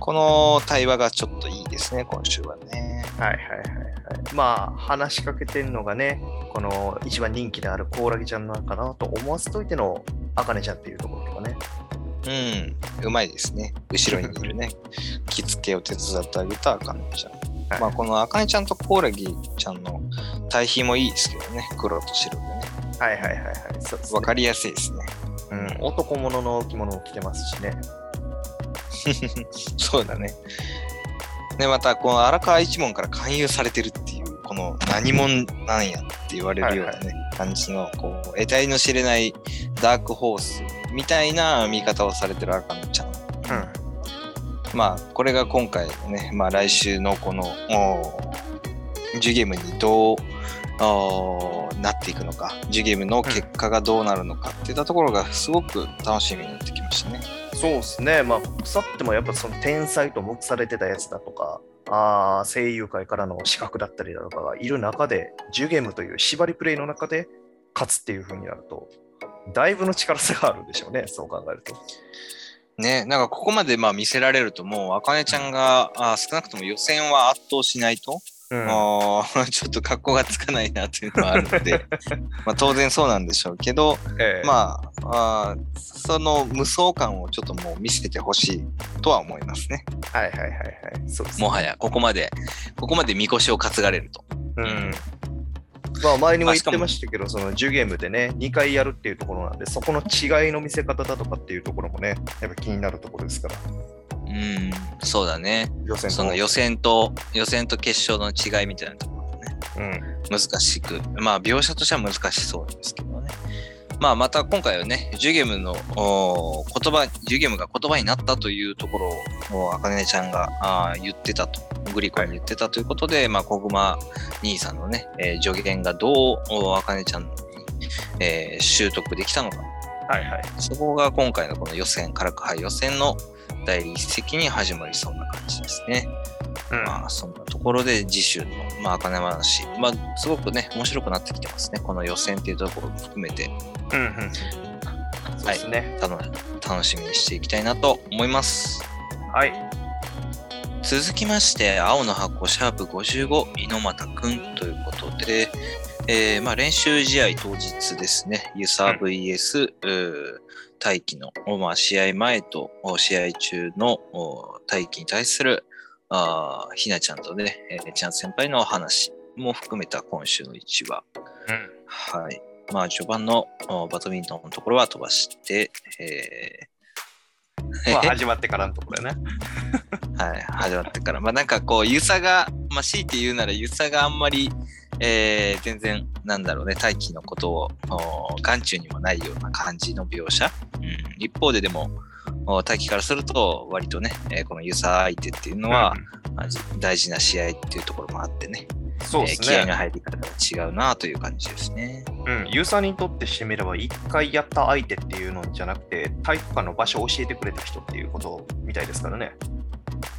この対話がちょっといいですね、今週はね。はいはいはいはい。まあ、話しかけてんのがね、この一番人気であるコオラギちゃんなんかなと思わせといてのアカネちゃんっていうところとかね。うん、うまいですね。後ろにいるね、着付けを手伝ってあげたあかねちゃん。はいまあ、このあかねちゃんとコオラギちゃんの対比もいいですけどね、黒と白でね。はいはいはいはい。そうですねわかりやすいですね。うん、男物の着物を着てますしね。そうだね。で、また、この荒川一門から勧誘されてるっていう、この何者なんやって言われるようなね、感じの、こう、得体の知れないダークホースみたいな見方をされてる赤野ちゃん。うん。まあ、これが今回のね、まあ来週のこの、おジュゲームにどう、おなっていくのか、ジュゲームの結果がどうなるのかっていったところがすごく楽しみになってきましたね。そうですね。まあ、腐ってもやっぱその天才と目されてたやつだとか、あ声優界からの資格だったりだとかがいる中で、ジュゲームという縛りプレイの中で勝つっていう風になると、だいぶの力差があるんでしょうね、そう考えると。ね、なんかここまでまあ見せられるともう、あかねちゃんが、あ少なくとも予選は圧倒しないと、うん ちょっと格好がつかないなっていうのはあるので、まあ当然そうなんでしょうけど、ええまあその無双感をちょっともう見せてほしいとは思いますね。はいはいはいはい。そうですね。もはや、ここまで、ここまでみこしを担がれると。うん。まあ前にも言ってましたけど、その10ゲームでね、2回やるっていうところなんで、そこの違いの見せ方だとかっていうところもね、やっぱ気になるところですから。うん、そうだね。予選とその予選と、予選と決勝の違いみたいなところがね、うん。難しく、まあ描写としては難しそうですけどね。まあまた今回はね、ジュゲムのお言葉、ジュゲムが言葉になったというところを、あかねちゃんがあー言ってたと、グリコに言ってたということで、まあ小熊兄さんのね、えー助言がどうおあかねちゃんに、えー習得できたのか。はいはい。そこが今回のこの予選、カラクハイ予選の第一席に始まりそうな感じですね。うんまあそんなところで次週の、まあ、茜話、まあすごくね、面白くなってきてますね。この予選っていうところも含めて、うんうん。そうですね。たの楽しみにしていきたいなと思います。はい。続きまして、青の箱シャープ55、猪俣くんということで、えーまあ、練習試合当日ですね、ユサ VS、うー大輝の、まあ、試合前とお試合中のお大輝に対するあーひなちゃんとね、えーちゃん先輩の話も含めた今週の1話。うん。はい。まあ、序盤のおバドミントンのところは飛ばして、えー まあ始まってからのところやね。はい、始まってから。まあなんかこう、ゆさが、まあ強いて言うなら、ゆさがあんまり、えー全然、なんだろうね、大気のことを、お眼中にもないような感じの描写。うん、一方ででも、お大気からすると、割とね、えーこのゆさ相手っていうのは、まあじ大事な試合っていうところもあってね、そうですえー気合のね。入り方が違うなという感じですね。うん、ユーザーにとってしてみれば、一回やった相手っていうのじゃなくて、体育館の場所を教えてくれた人っていうことみたいですからね。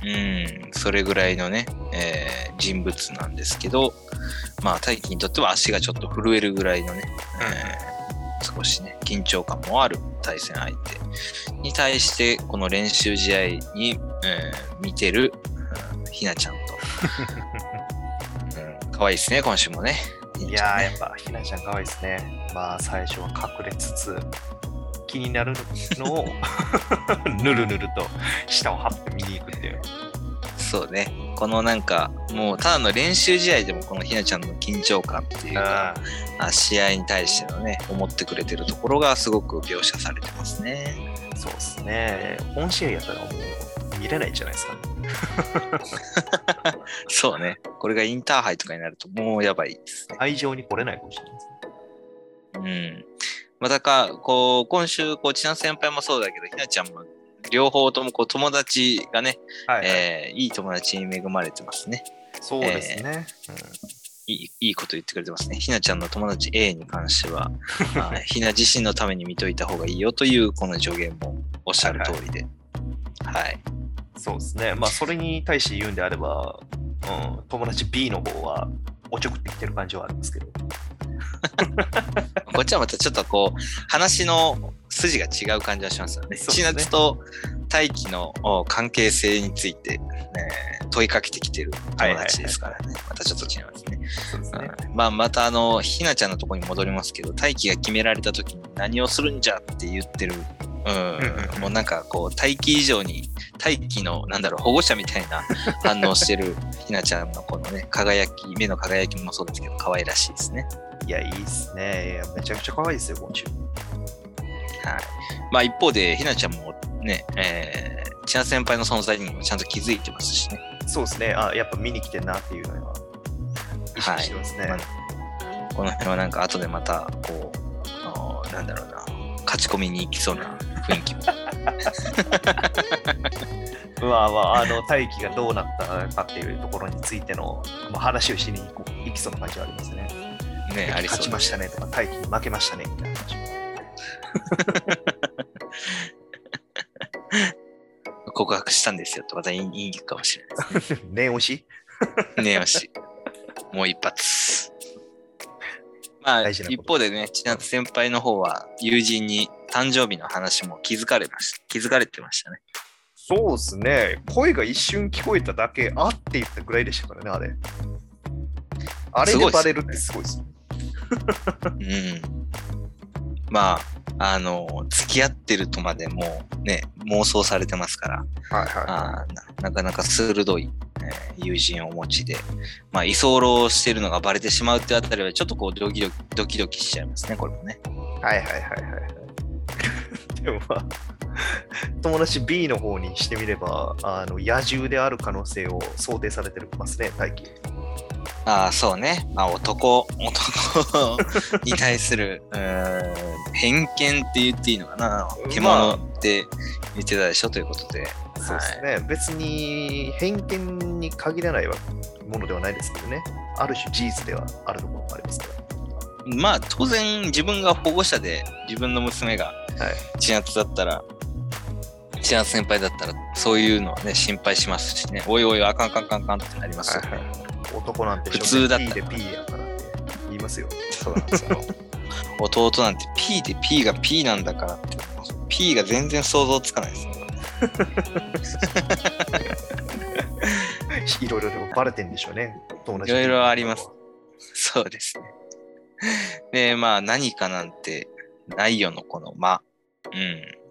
うん、それぐらいのね、えー人物なんですけど、まあ、大輝にとっては足がちょっと震えるぐらいのね、えー少しね、緊張感もある対戦相手に対して、この練習試合に、えー見てる、うんひなちゃんと、うん、可愛いですね、今週もね。いやー、やっぱ、ひなちゃん可愛いですね。まあ、最初は隠れつつ、気になるのを ぬるぬると舌を張って見に行くっていう。そうね。このなんか、もうただの練習試合でもこのひなちゃんの緊張感っていうか、ああ試合に対してのね、思ってくれてるところがすごく描写されてますね。ーそうですね。本試合やったらもう見れないんじゃないですかね。そうね。これがインターハイとかになるともうやばいですね。会場に来れないかもしれないですね。うん。またか、こう、今週、こう、千奈先輩もそうだけど、ひなちゃんも両方ともこう友達がね、はい、はいえーいい友達に恵まれてますね。そうですね。いいいいいこと言ってくれてますね。ひなちゃんの友達 A に関しては、あひな自身のために見といた方がいいよというこの助言もおっしゃる通りで。はい。そうですね。まあ、それに対して言うんであれば、うん、友達 B の方はおちょくってきてる感じはあるんですけど。こっちはまたちょっとこう、話の筋が違う感じはしますよね。千夏と大気のお関係性について、ね、問いかけてきてる友達ですからね。またちょっと違いますね。すね。うんまあ、またあの、ひなちゃんのところに戻りますけど、大気が決められた時に何をするんじゃって言ってる。うんもうなんかこう大気以上に大気のなんだろう保護者みたいな 反応してるひなちゃんのこのね輝き目の輝きもそうですけど可愛らしいですね。いや、いいっすね。いや、めちゃくちゃ可愛いですよ、今週。はい。まあ一方でひなちゃんもね、えー、千奈先輩の存在にもちゃんと気づいてますしね。そうですね。あ、やっぱ見に来てんなっていうのは意識してますね。まあこの辺はなんか後でまたこうなんだろうな勝ち込みに行きそうな雰囲気も。まあまあ、あの、大気がどうなったかっていうところについての、まあ、話をしに行きそうな感じはありますね。ね、ありそう勝ちましたねとか、大気に負けましたねみたいな話。告白したんですよとまた言い言いかもしれないです念押し？ね。ねよし。もう一発。まあ、一方でね、千夏先輩の方は友人に誕生日の話も気づかれました。気づかれてましたね。そうですね。声が一瞬聞こえただけ、あって言ったぐらいでしたからね、あれ。あれでバレるってすごいです。うん。まあ、あの、付き合ってるとまでもうね、妄想されてますから、はいはあーななかなか鋭い、えー友人をお持ちで、まあ、居候してるのがバレてしまうってあたりは、ちょっとこうドキドキ、ドキドキしちゃいますね、これもね。い。はいはいはいはい友達 B の方にしてみれば、あの野獣である可能性を想定されてますね、大気。ああ、そうね。まあ、男、男に対する、偏見って言っていいのかな。獣って言ってたでしょということで。そうですね。別に偏見に限らないものではないですけどね。ある種事実ではあるところもありますかまあ、当然自分が保護者で自分の娘が。千夏だったら、千夏先輩だったら、そういうのはね、心配しますしね。おいおい、あかんあかんあかんあかんってなりますよね。はいはい男なんて普通だったら P で P やからって言いますよ。そうなんですよ。弟なんて P で P が P なんだからって、P が全然想像つかないですね。いろいろでもバレてんでしょうね。友達いろいろあります。そうですね。で、まあ、何かなんてないよのこの間。うん。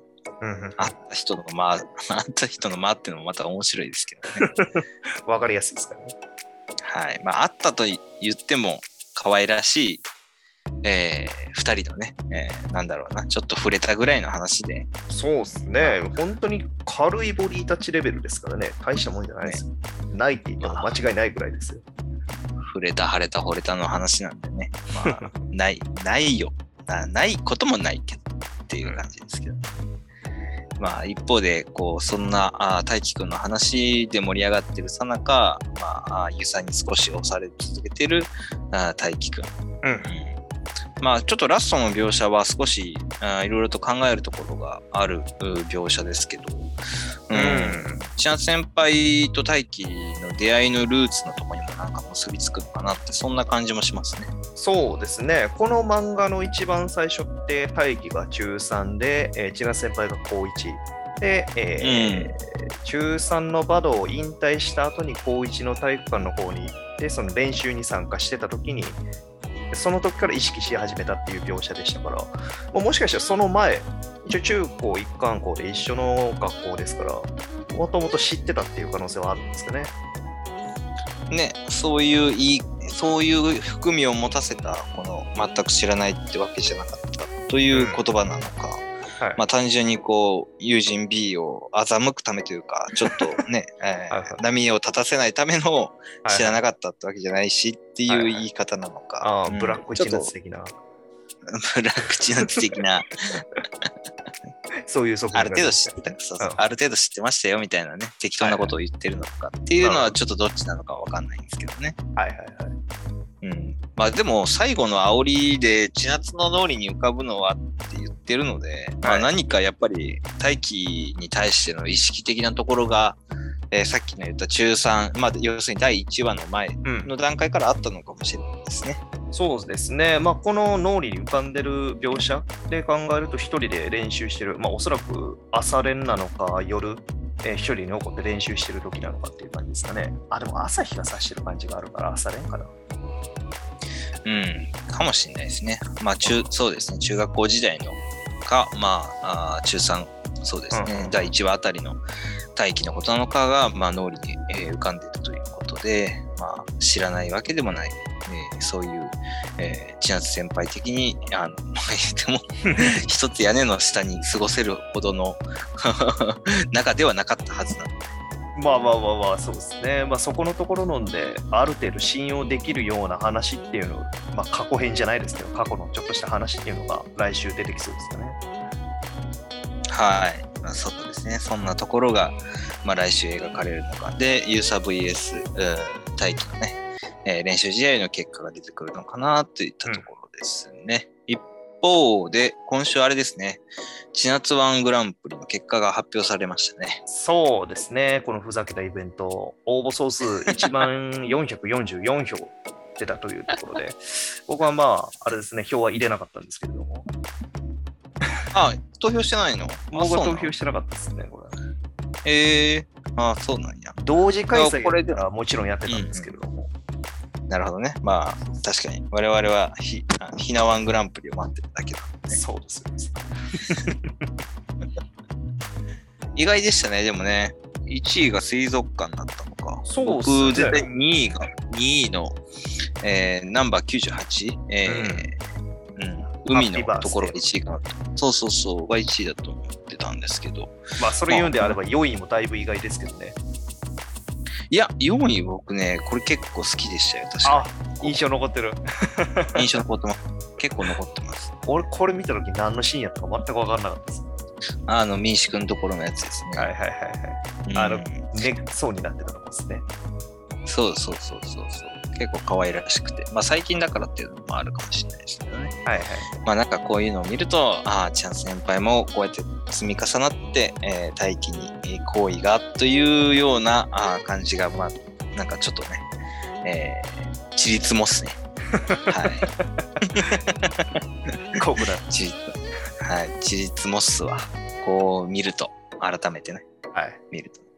うんうん。会った人の間、会った人の間っていうのもまた面白いですけどね。わかりやすいですからね。はい。まあ、会ったと言っても可愛らしい、えー、二人のね、えーなんだろうな、ちょっと触れたぐらいの話で、そうですね。本当に軽いボディタッチレベルですからね。大したもんじゃないですよ。ないって言っても間違いないぐらいですよ。触れた、腫れた、惚れたの話なんでね。まあ、ない、ないよな。ないこともないけどっていう感じですけど。ねまあ、一方で、こう、そんな、あ大輝くんの話で盛り上がってるさなか、遊佐、に少し押され続けてるあ大輝くん。うん。うんまあ、ちょっとラストの描写は少しいろいろと考えるところがあるう描写ですけど、うん。千夏先輩と大輝の出会いのルーツのところにもなんか結びつくのかなって、そんな感じもしますね。そうですね。この漫画の一番最初って、大輝が中3で、えー、千奈先輩が高1。で、えー中3のバドを引退した後に高1の体育館の方に行って、その練習に参加してた時に、その時から意識し始めたっていう描写でしたから、もうもしかしたらその前、一応中高一貫校で一緒の学校ですから、もともと知ってたっていう可能性はあるんですかね。ね、そういういい、そういう含みを持たせた、この全く知らないってわけじゃなかったという言葉なのか、はい。まあ単純にこう、友人 B を欺くためというか、ちょっとね、えーはいはい。波を立たせないためのはい知らなかったってわけじゃないしっていう言い方なのか。ブラックチナッツ的な、ブラックチナッツ的な、そういうある程度知ってた、そうそう。うん。ある程度知ってましたよみたいなね、適当なことを言ってるのかっていうのはちょっとどっちなのかわかんないんですけどね。はいはいはい。うん。まあでも最後の煽りで千夏の脳裏に浮かぶのはって言ってるので、まあはい何かやっぱり大気に対しての意識的なところが、えーさっきの言った中3、まあ要するに第1話の前うん。の段階からあったのかもしれないですね。そうですね。まあ、この脳裏に浮かんでる描写で考えると、一人で練習してる、まあ、おそらく朝練なのか、夜、えー一人に残って練習してる時なのかっていう感じですかね。あ、でも朝日が差してる感じがあるから、朝練かな。うん。かもしれないですね。まあ中、そうですね。中学校時代のか、まあ、あー中3、そうですね。うんうん第1話あたりの大気のことなのかが、まあ、脳裏に、えー浮かんでいたということで、まあ、知らないわけでもない。えーそういう、えー千夏先輩的に、あの、まあ言っても、一つ屋根の下に過ごせるほどの 中ではなかったはずなので。まあまあまあまあ、そうですね。まあそこのところのんで、ある程度信用できるような話っていうの、まあ過去編じゃないですけど、過去のちょっとした話っていうのが来週出てきそうですかね。はい。まあ、そうですね。そんなところが、まあ、来週描かれるのか。で、ユーサ VS、うん大気のね、えー練習試合の結果が出てくるのかなといったところですね。一方で、今週あれですね、千夏ワングランプリの結果が発表されましたね。そうですね。このふざけたイベント、応募総数1万444票出たというところで、僕はまあ、あれですね、票は入れなかったんですけれども、あ、投票してないの？僕は投票ししてなかったですね、これ。えー、あ、そうなんや。同時開催これでこれではもちろんやってたんですけれども、なるほどね。まあ、確かに。我々はひ、あひなワングランプリを待ってるだけだ。そうですよね。意外でしたね、でもね。1位が水族館だったのか。そうっすね僕、絶対2位が、2位の、えーナンバー98、えーうん海のところが1位かなと。そうそうそう、が1位だと思ってたんですけど。まあ、それ言うんであれば4位もだいぶ意外ですけどね。いや、4位僕ね、これ結構好きでしたよ、確あか、印象残ってる。に。印象残ってます。結構残ってます。俺、これ見たとき何のシーンやったか全く分からなかったです。あの、民主君のところのやつですね。はいはいはいはい。うんあの、ね、そうになってたとこですね。そうそうそうそうそう。結構可愛らしくて。まあ最近だからっていうのもあるかもしれないですけどね。はいはい。まあなんかこういうのを見ると、ああ、チャンス先輩もこうやって積み重なって、えー大気にえー好意がというようなあー感じが、まあなんかちょっとね、えー、ちりつもっすね。はい。ここだ。ちりつ、はい。ちりつもっすわ。こう見ると、改めてね、はい。見ると。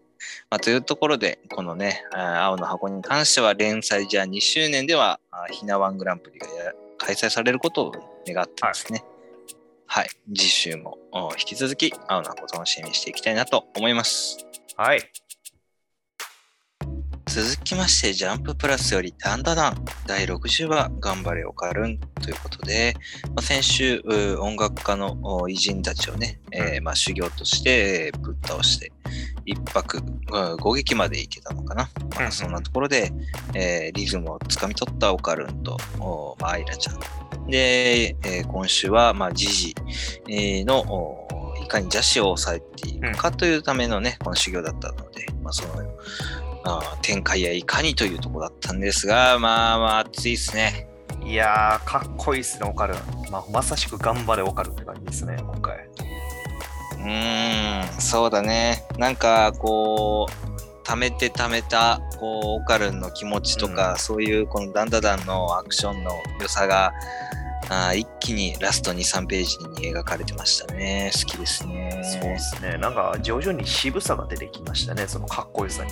まあ、というところで、このね、青の箱に関しては連載じゃあ2周年では、ひなワングランプリがや開催されることを願ってますね。はい。次週もお引き続き青の箱を楽しみにしていきたいなと思います。はい。続きまして、ジャンププラスよりダンダダン第60話頑張れオカルンということで、まあ、先週音楽家のお偉人たちをね、えーまあ、修行としてえーぶっ倒して一泊うん5撃までいけたのかな。まあ、そんなところで、えーリズムをつかみ取ったオカルンと、おまあ、アイラちゃん。で、えー今週は、まあ、ジジえーのおいかに邪視を抑えていくかというためのね、この修行だったので、まあ、そのあー展開やいかにというところだったんですが、まあまあ熱いですね。いやー、かっこいいっすね、オカルン。まあ、まさしく頑張れオカルンって感じですね、今回。うーん、そうだね。なんかこう、貯めて貯めた、こう、オカルンの気持ちとか、そういうこのダンダダンのアクションの良さが、あー一気にラスト2、3ページに描かれてましたね。好きですね。そうですね。なんか、徐々に渋さが出てきましたね、そのかっこよさに。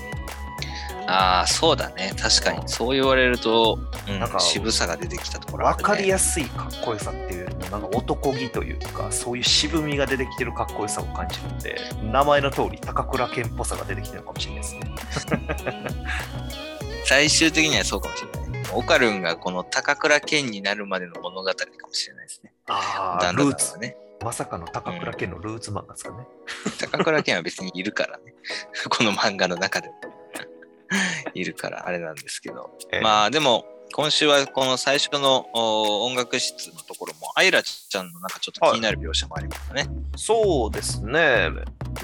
ああ、そうだね。確かに。そう言われると、うん、なんか渋さが出てきたところね。わかりやすいかっこよさっていうよりも、なんか男気というか、そういう渋みが出てきてるかっこよさを感じるんで、名前の通り、高倉健っぽさが出てきてるかもしれないですね。最終的にはそうかもしれない。オカルンがこの高倉健になるまでの物語かもしれないですね。ああ、ルーツ。ね。まさかの高倉健のルーツ漫画ですかね。高倉健は別にいるからね。この漫画の中でも。いるからあれなんですけど。ええまあでも、今週はこの最初のお音楽室のところも、アイラちゃんのなんかちょっと気になる描写もありましたね。そうですね。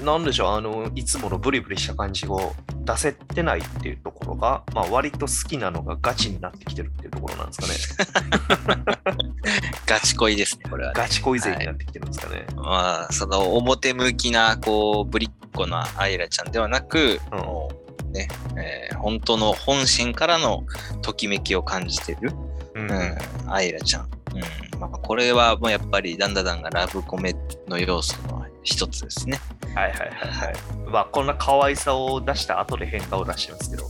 なんでしょう、あの、いつものブリブリした感じを出せてないっていうところが、まあ、割と好きなのがガチになってきてるっていうところなんですかね。ガチ恋ですね、これは、ね。ガチ恋勢になってきてるんですかね。まあ、その表向きな、こう、ぶりっ子なアイラちゃんではなく、うんね、えー本当の本心からのときめきを感じてる、うんうん、アイラちゃん。うんまあ、これはもうやっぱりダンダダンがラブコメの要素の一つですね。はいはいはいはい。まあ、こんな可愛さを出した後で変化を出してますけど。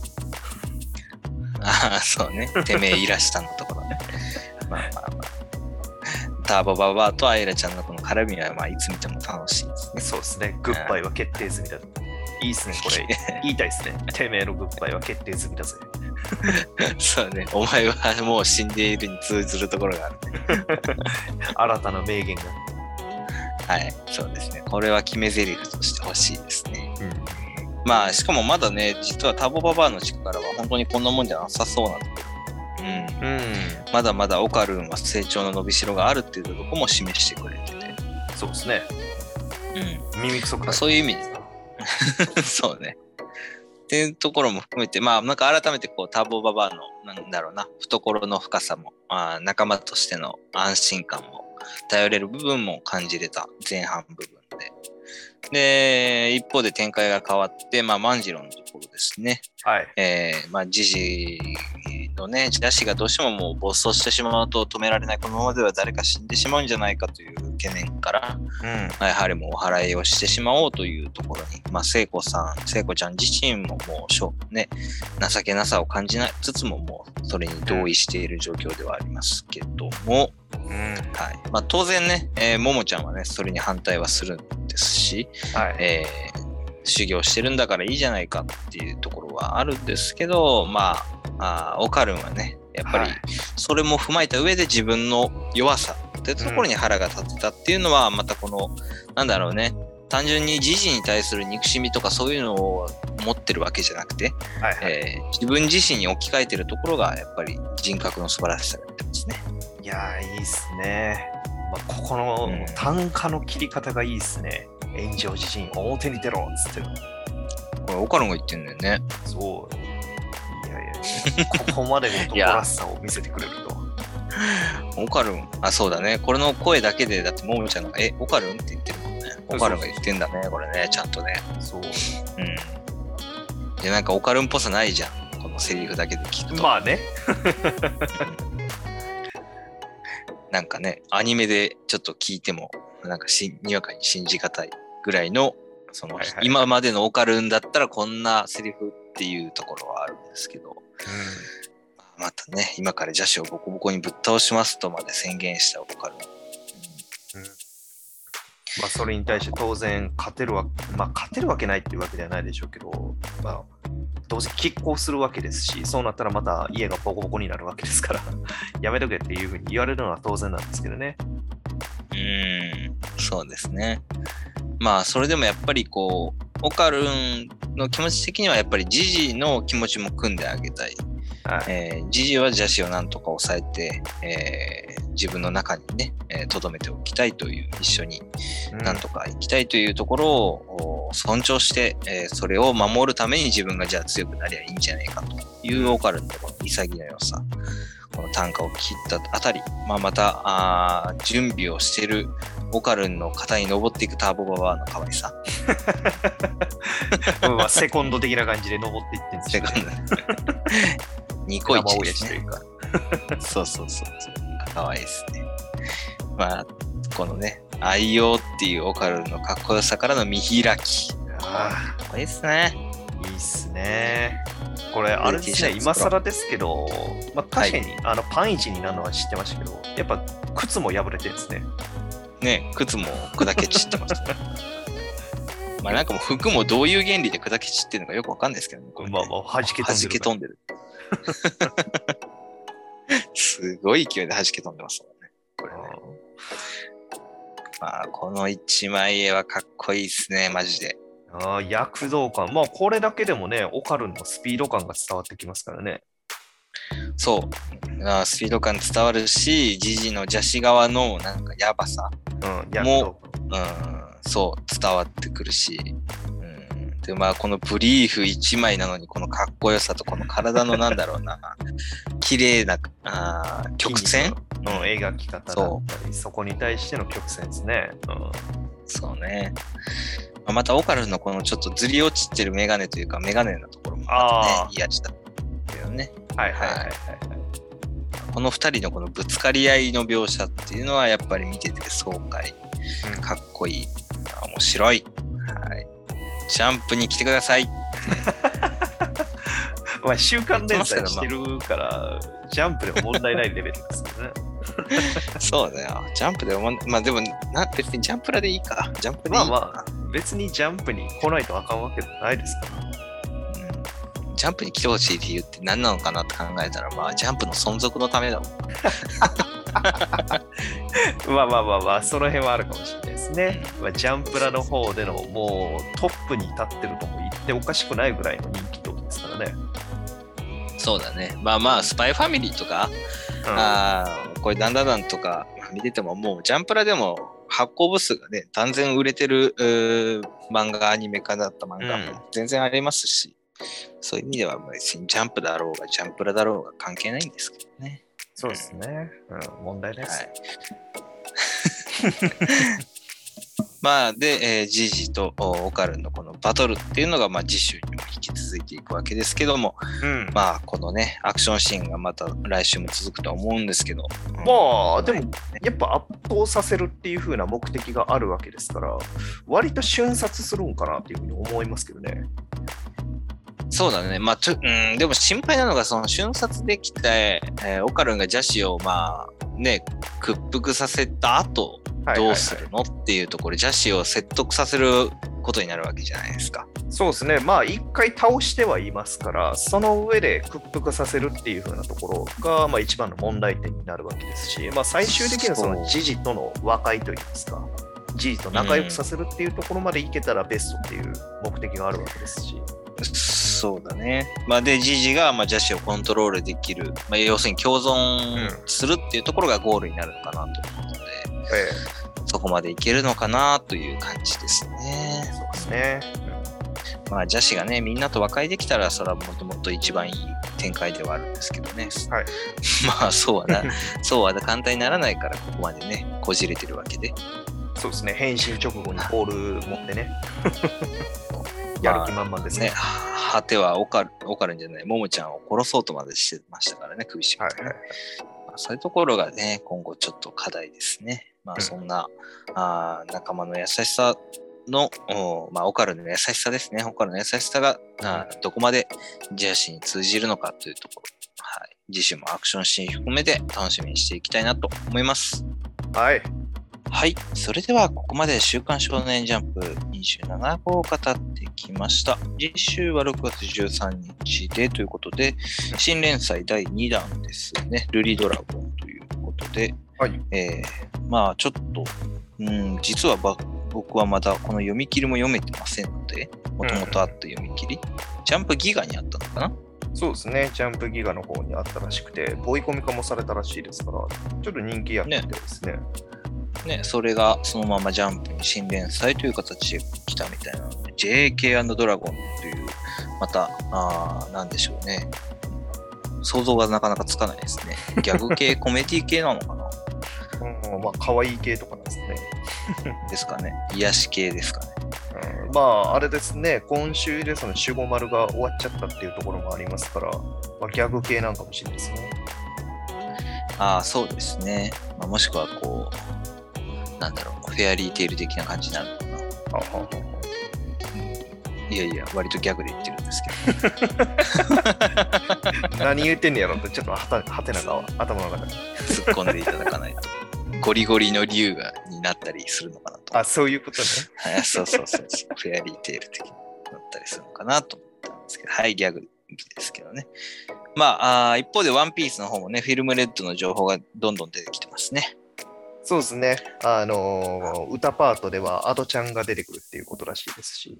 ああ、そうね。てめえいらしたのところね。まあまあまあ。ターボババアとアイラちゃんのこの絡みは、まあ、いつ見ても楽しいですね。そうですね。グッバイは決定済みだ。いいっすね、これ。言いたいですね。てめえのグッバイは決定済みだぜ。そうね。お前はもう死んでいるに通ずるところがある。新たな名言が。はい。そうですね。これは決め台詞としてほしいですね。うん。まあ、しかもまだね、実はターボババアの力は本当にこんなもんじゃなさそうなところ。うん。うん。まだまだオカルンは成長の伸びしろがあるっていうところも示してくれてて。そうですね。うん。耳くそく。まあそういう意味で。そうね。っていうところも含めて、まあ、なんか改めてこうターボババアの、なんだろうな、懐の深さも、あー仲間としての安心感も、頼れる部分も感じれた前半部分で。で、一方で展開が変わって、まあ、万次郎のところですね。はい。えー、まあ、ジジのね、邪視がどうしてももう暴走してしまうと止められない、このままでは誰か死んでしまうんじゃないかという懸念から、うん。まあやはりもうお払いをしてしまおうというところに、まあ、聖子さん、聖子ちゃん自身ももうしょ、ね、情けなさを感じなつつも、もうそれに同意している状況ではありますけども、うん。はいまあ、当然ね、えーももちゃんはね、それに反対はするんですし、はい。えー修行してるんだからいいじゃないかっていうところはあるんですけど、まあ、あーオカルンはね、やっぱりはいそれも踏まえた上で自分の弱さってところに腹が立ってたっていうのは、またこの、なんだろうね、単純に時事に対する憎しみとかそういうのを持ってるわけじゃなくて、はいはい。えー自分自身に置き換えてるところがやっぱり人格の素晴らしさが出てますね。いやー、いいっすね。まあ、ここのうん単価の切り方がいいっすね。炎上自身、表に出ろっつって。これ、オカルンが言ってんだよね。そう。いやいや、ここまでの男らしさを見せてくれると。オカルン、あ、そうだね。これの声だけで、だってももちゃんが、え、オカルンって言ってるもんね。オカルンが言ってんだね、これね、ちゃんとね。そう。うん。で、なんかオカルンっぽさないじゃん。このセリフだけで聞くと。まあね。なんかね、アニメでちょっと聞いても、なんかしにわかに信じがたいぐらいの、その、はいはい今までのオカルンだったらこんなセリフっていうところはあるんですけど、またね、今から邪視をボコボコにぶっ倒しますとまで宣言したオカルン。まあ、それに対して当然勝てるわ、まあ、勝てるわけないっていうわけではないでしょうけど、まあ、当然拮抗するわけですし、そうなったらまた家がボコボコになるわけですから、やめとけっていうふうに言われるのは当然なんですけどね。うーん、そうですね。まあ、それでもやっぱりこう、オカルンの気持ち的にはやっぱりジジの気持ちも組んであげたい。はい。えー、ジジは邪視をなんとか抑えて、えー自分の中にね、えー留めておきたいという、一緒にうんなんとか生きたいというところをお尊重して、えーそれを守るために自分がじゃあ強くなりゃいいんじゃないかというオカルンのこの潔のさ、この単価を切ったあたり、まあ、またあー準備をしているオカルンの肩に登っていくターボババアの可愛さ。う んまあ、セコンド的な感じで登っていってんですセよ、カンド。ニコイチ生でというか。そうそうそうそう。可愛いですね。まあ、このね、愛用っていうオカルンのかっこよさからの見開き。あかっこいいですね。いいっすね。これ、あれですね、今更ですけど、まあ、確かに、あのパンイチになるのは知ってましたけど、やっぱ靴も破れてるんですね。ね、靴も砕け散ってます、ね。まあなんかもう服もどういう原理で砕け散ってるのかよくわかんないですけどね。これねまあまあ、弾け飛んでる。弾け飛んでる。すごい勢いで弾け飛んでますもんね。これね。まあこの一枚絵はかっこいいですね、マジで。ああ、躍動感。まあ、これだけでもね、オカルンのスピード感が伝わってきますからね。そう。スピード感伝わるし、ジジの邪視側のなんかやばさ、うん、うん、そう、伝わってくるし、うん、で、まあ、このブリーフ1枚なのに、このかっこよさと、この体のなんだろうな、綺麗なあー曲線？の描き方だったり、そこに対しての曲線ですね。うんそうね。まあまた、オカルのこのちょっとずり落ちてるメガネというか、メガネなところもねー、癒やしたけどね。はいはいはいはい。この2人のこのぶつかり合いの描写っていうのは、やっぱり見てて爽快、うんかっこいい、面白い。はい。ジャンプに来てください。まあ、週刊連載してるから、ジャンプでも問題ないレベルですけどね。そうだよ。ジャンプでも、まあでもな、別にジャンプラでいいか。ジャンプでいいかまあまあ、別にジャンプに来ないとあかんわけじゃないですから。うんジャンプに来てほしい理由って何なのかなって考えたら、まあ、ジャンプの存続のためだもん。まあまあまあまあ、その辺はあるかもしれないですね。まあ、ジャンプラの方でのもうトップに立ってるとも言っておかしくないぐらいの人気ってことですからね。そうだね。まあまあ、スパイファミリーとか、うんあーこれ、ダンダダンとかまあ見てても、もう、ジャンプラでも発行部数がね、断然売れてる漫画、アニメ化だった漫画うんも全然ありますし、そういう意味では別にジャンプだろうが、ジャンプラだろうが関係ないんですけどね。そうですね。うん、問題です。はい。まあ、で、えージジとおオカルンのこのバトルっていうのが、まあ、次週にも引き続いていくわけですけども、うん。まあ、このね、アクションシーンがまた来週も続くとは思うんですけど。まあ、でも、やっぱ圧倒させるっていう風な目的があるわけですから、割と瞬殺するんかなっていうふうに思いますけどね。そうだね。まあ、ちょうん、でも心配なのが、その瞬殺できた、えーオカルンが邪視を、まあ、ね、屈服させた後、どうするの？っていうところ、邪視を説得させることになるわけじゃないですか。そうですね。まあ、一回倒してはいますから、その上で屈服させるっていう風なところが、まあ、一番の問題点になるわけですし、まあ、最終的にはそのそうジジとの和解といいますか、ジジと仲良くさせるっていうところまでいけたらベストっていう目的があるわけですし。そうだね。まあ、で、ジジが、まあ、邪視をコントロールできる、まあ、要するに共存するっていうところがゴールになるのかなということで、えそこまでいけるのかなという感じですえね。そうですね。まあ、邪視がね、みんなと和解できたら、それはもともと一番いい展開ではあるんですけどね。はい。まあ、そうはな、そうは簡単にならないから、ここまでね、こじれてるわけで。そうですね。変身直後にボール持ってね。やる気満々ですね、ね。果てはオカル、オカルンじゃない、モモちゃんを殺そうとまでしてましたからね、首絞めてね、はいはい。まあそういうところがね、今後ちょっと課題ですね。まうんあ、そんな、あー仲間の優しさの、おまあ、オカルンの優しさですね。オカルンの優しさが、あーどこまでジェアシーに通じるのかというところ、はい。次週もアクションシーン含めて楽しみにしていきたいなと思います。はい。はい。それでは、ここまで週刊少年ジャンプ27号を語ってきました。次週は6月13日でということで、新連載第2弾ですね。ルリドラゴンということで、はい。えーまあちょっと、うん、実はば僕はまだこの読み切りも読めてませんので、もともとあった読み切り、ジャンプギガにあったのかな？そうですね。ジャンプギガの方にあったらしくて、追い込み化もされたらしいですから、ちょっと人気あってですね。ね、それがそのままジャンプに新連載という形で来たみたいなので、JK& ドラゴンという、また、あーなんでしょうね。想像がなかなかつかないですね。ギャグ系、コメディ系なのかな？うん、まあ、可愛い系とかなんですね。ですかね。癒し系ですかね。うん、まあ、あれですね、今週でその守護丸が終わっちゃったっていうところもありますから、まあ、ギャグ系なんかもしれないですね。ああ、そうですね。まあ、もしくはこう、なんだろう、フェアリーテール的な感じになるのかな。あははいやいや、割とギャグで言ってるんですけど、何言ってんねやろって、ちょっとはたはてなが頭の中に。突っ込んでいただかないと。ゴリゴリの竜がになったりするのかなと。あ、そういうことね。はい、そうそうそうそう。フェアリーテール的になったりするのかなと思ったんですけど、はい、ギャグですけどね。まあ、あー一方でワンピースの方もね、フィルムレッドの情報がどんどん出てきてますね。そうですね。あのー歌パートではアドちゃんが出てくるっていうことらしいですし。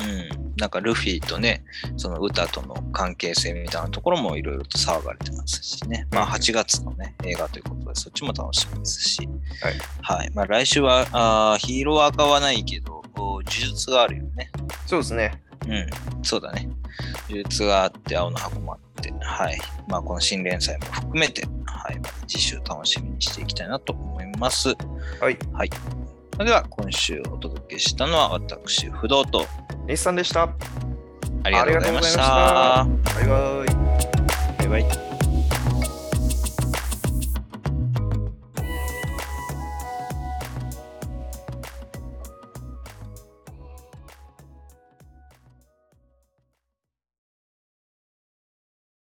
うん。なんかルフィとね、その歌との関係性みたいなところもいろいろと騒がれてますしね。まあうん8月のね、映画ということで、そっちも楽しみですし。はい。はい。まあ来週はあーヒーロー赤はないけど、呪術があるよね。そうですね。うん、そうだね。流通があって、青の箱もあって、はい。まあ、この新連載も含めて、はい。また次週楽しみにしていきたいなと思います。はい。それでは、今週お届けしたのは、私、不動と、日産でした。ありがとうございました。バイバイ。バイバイ。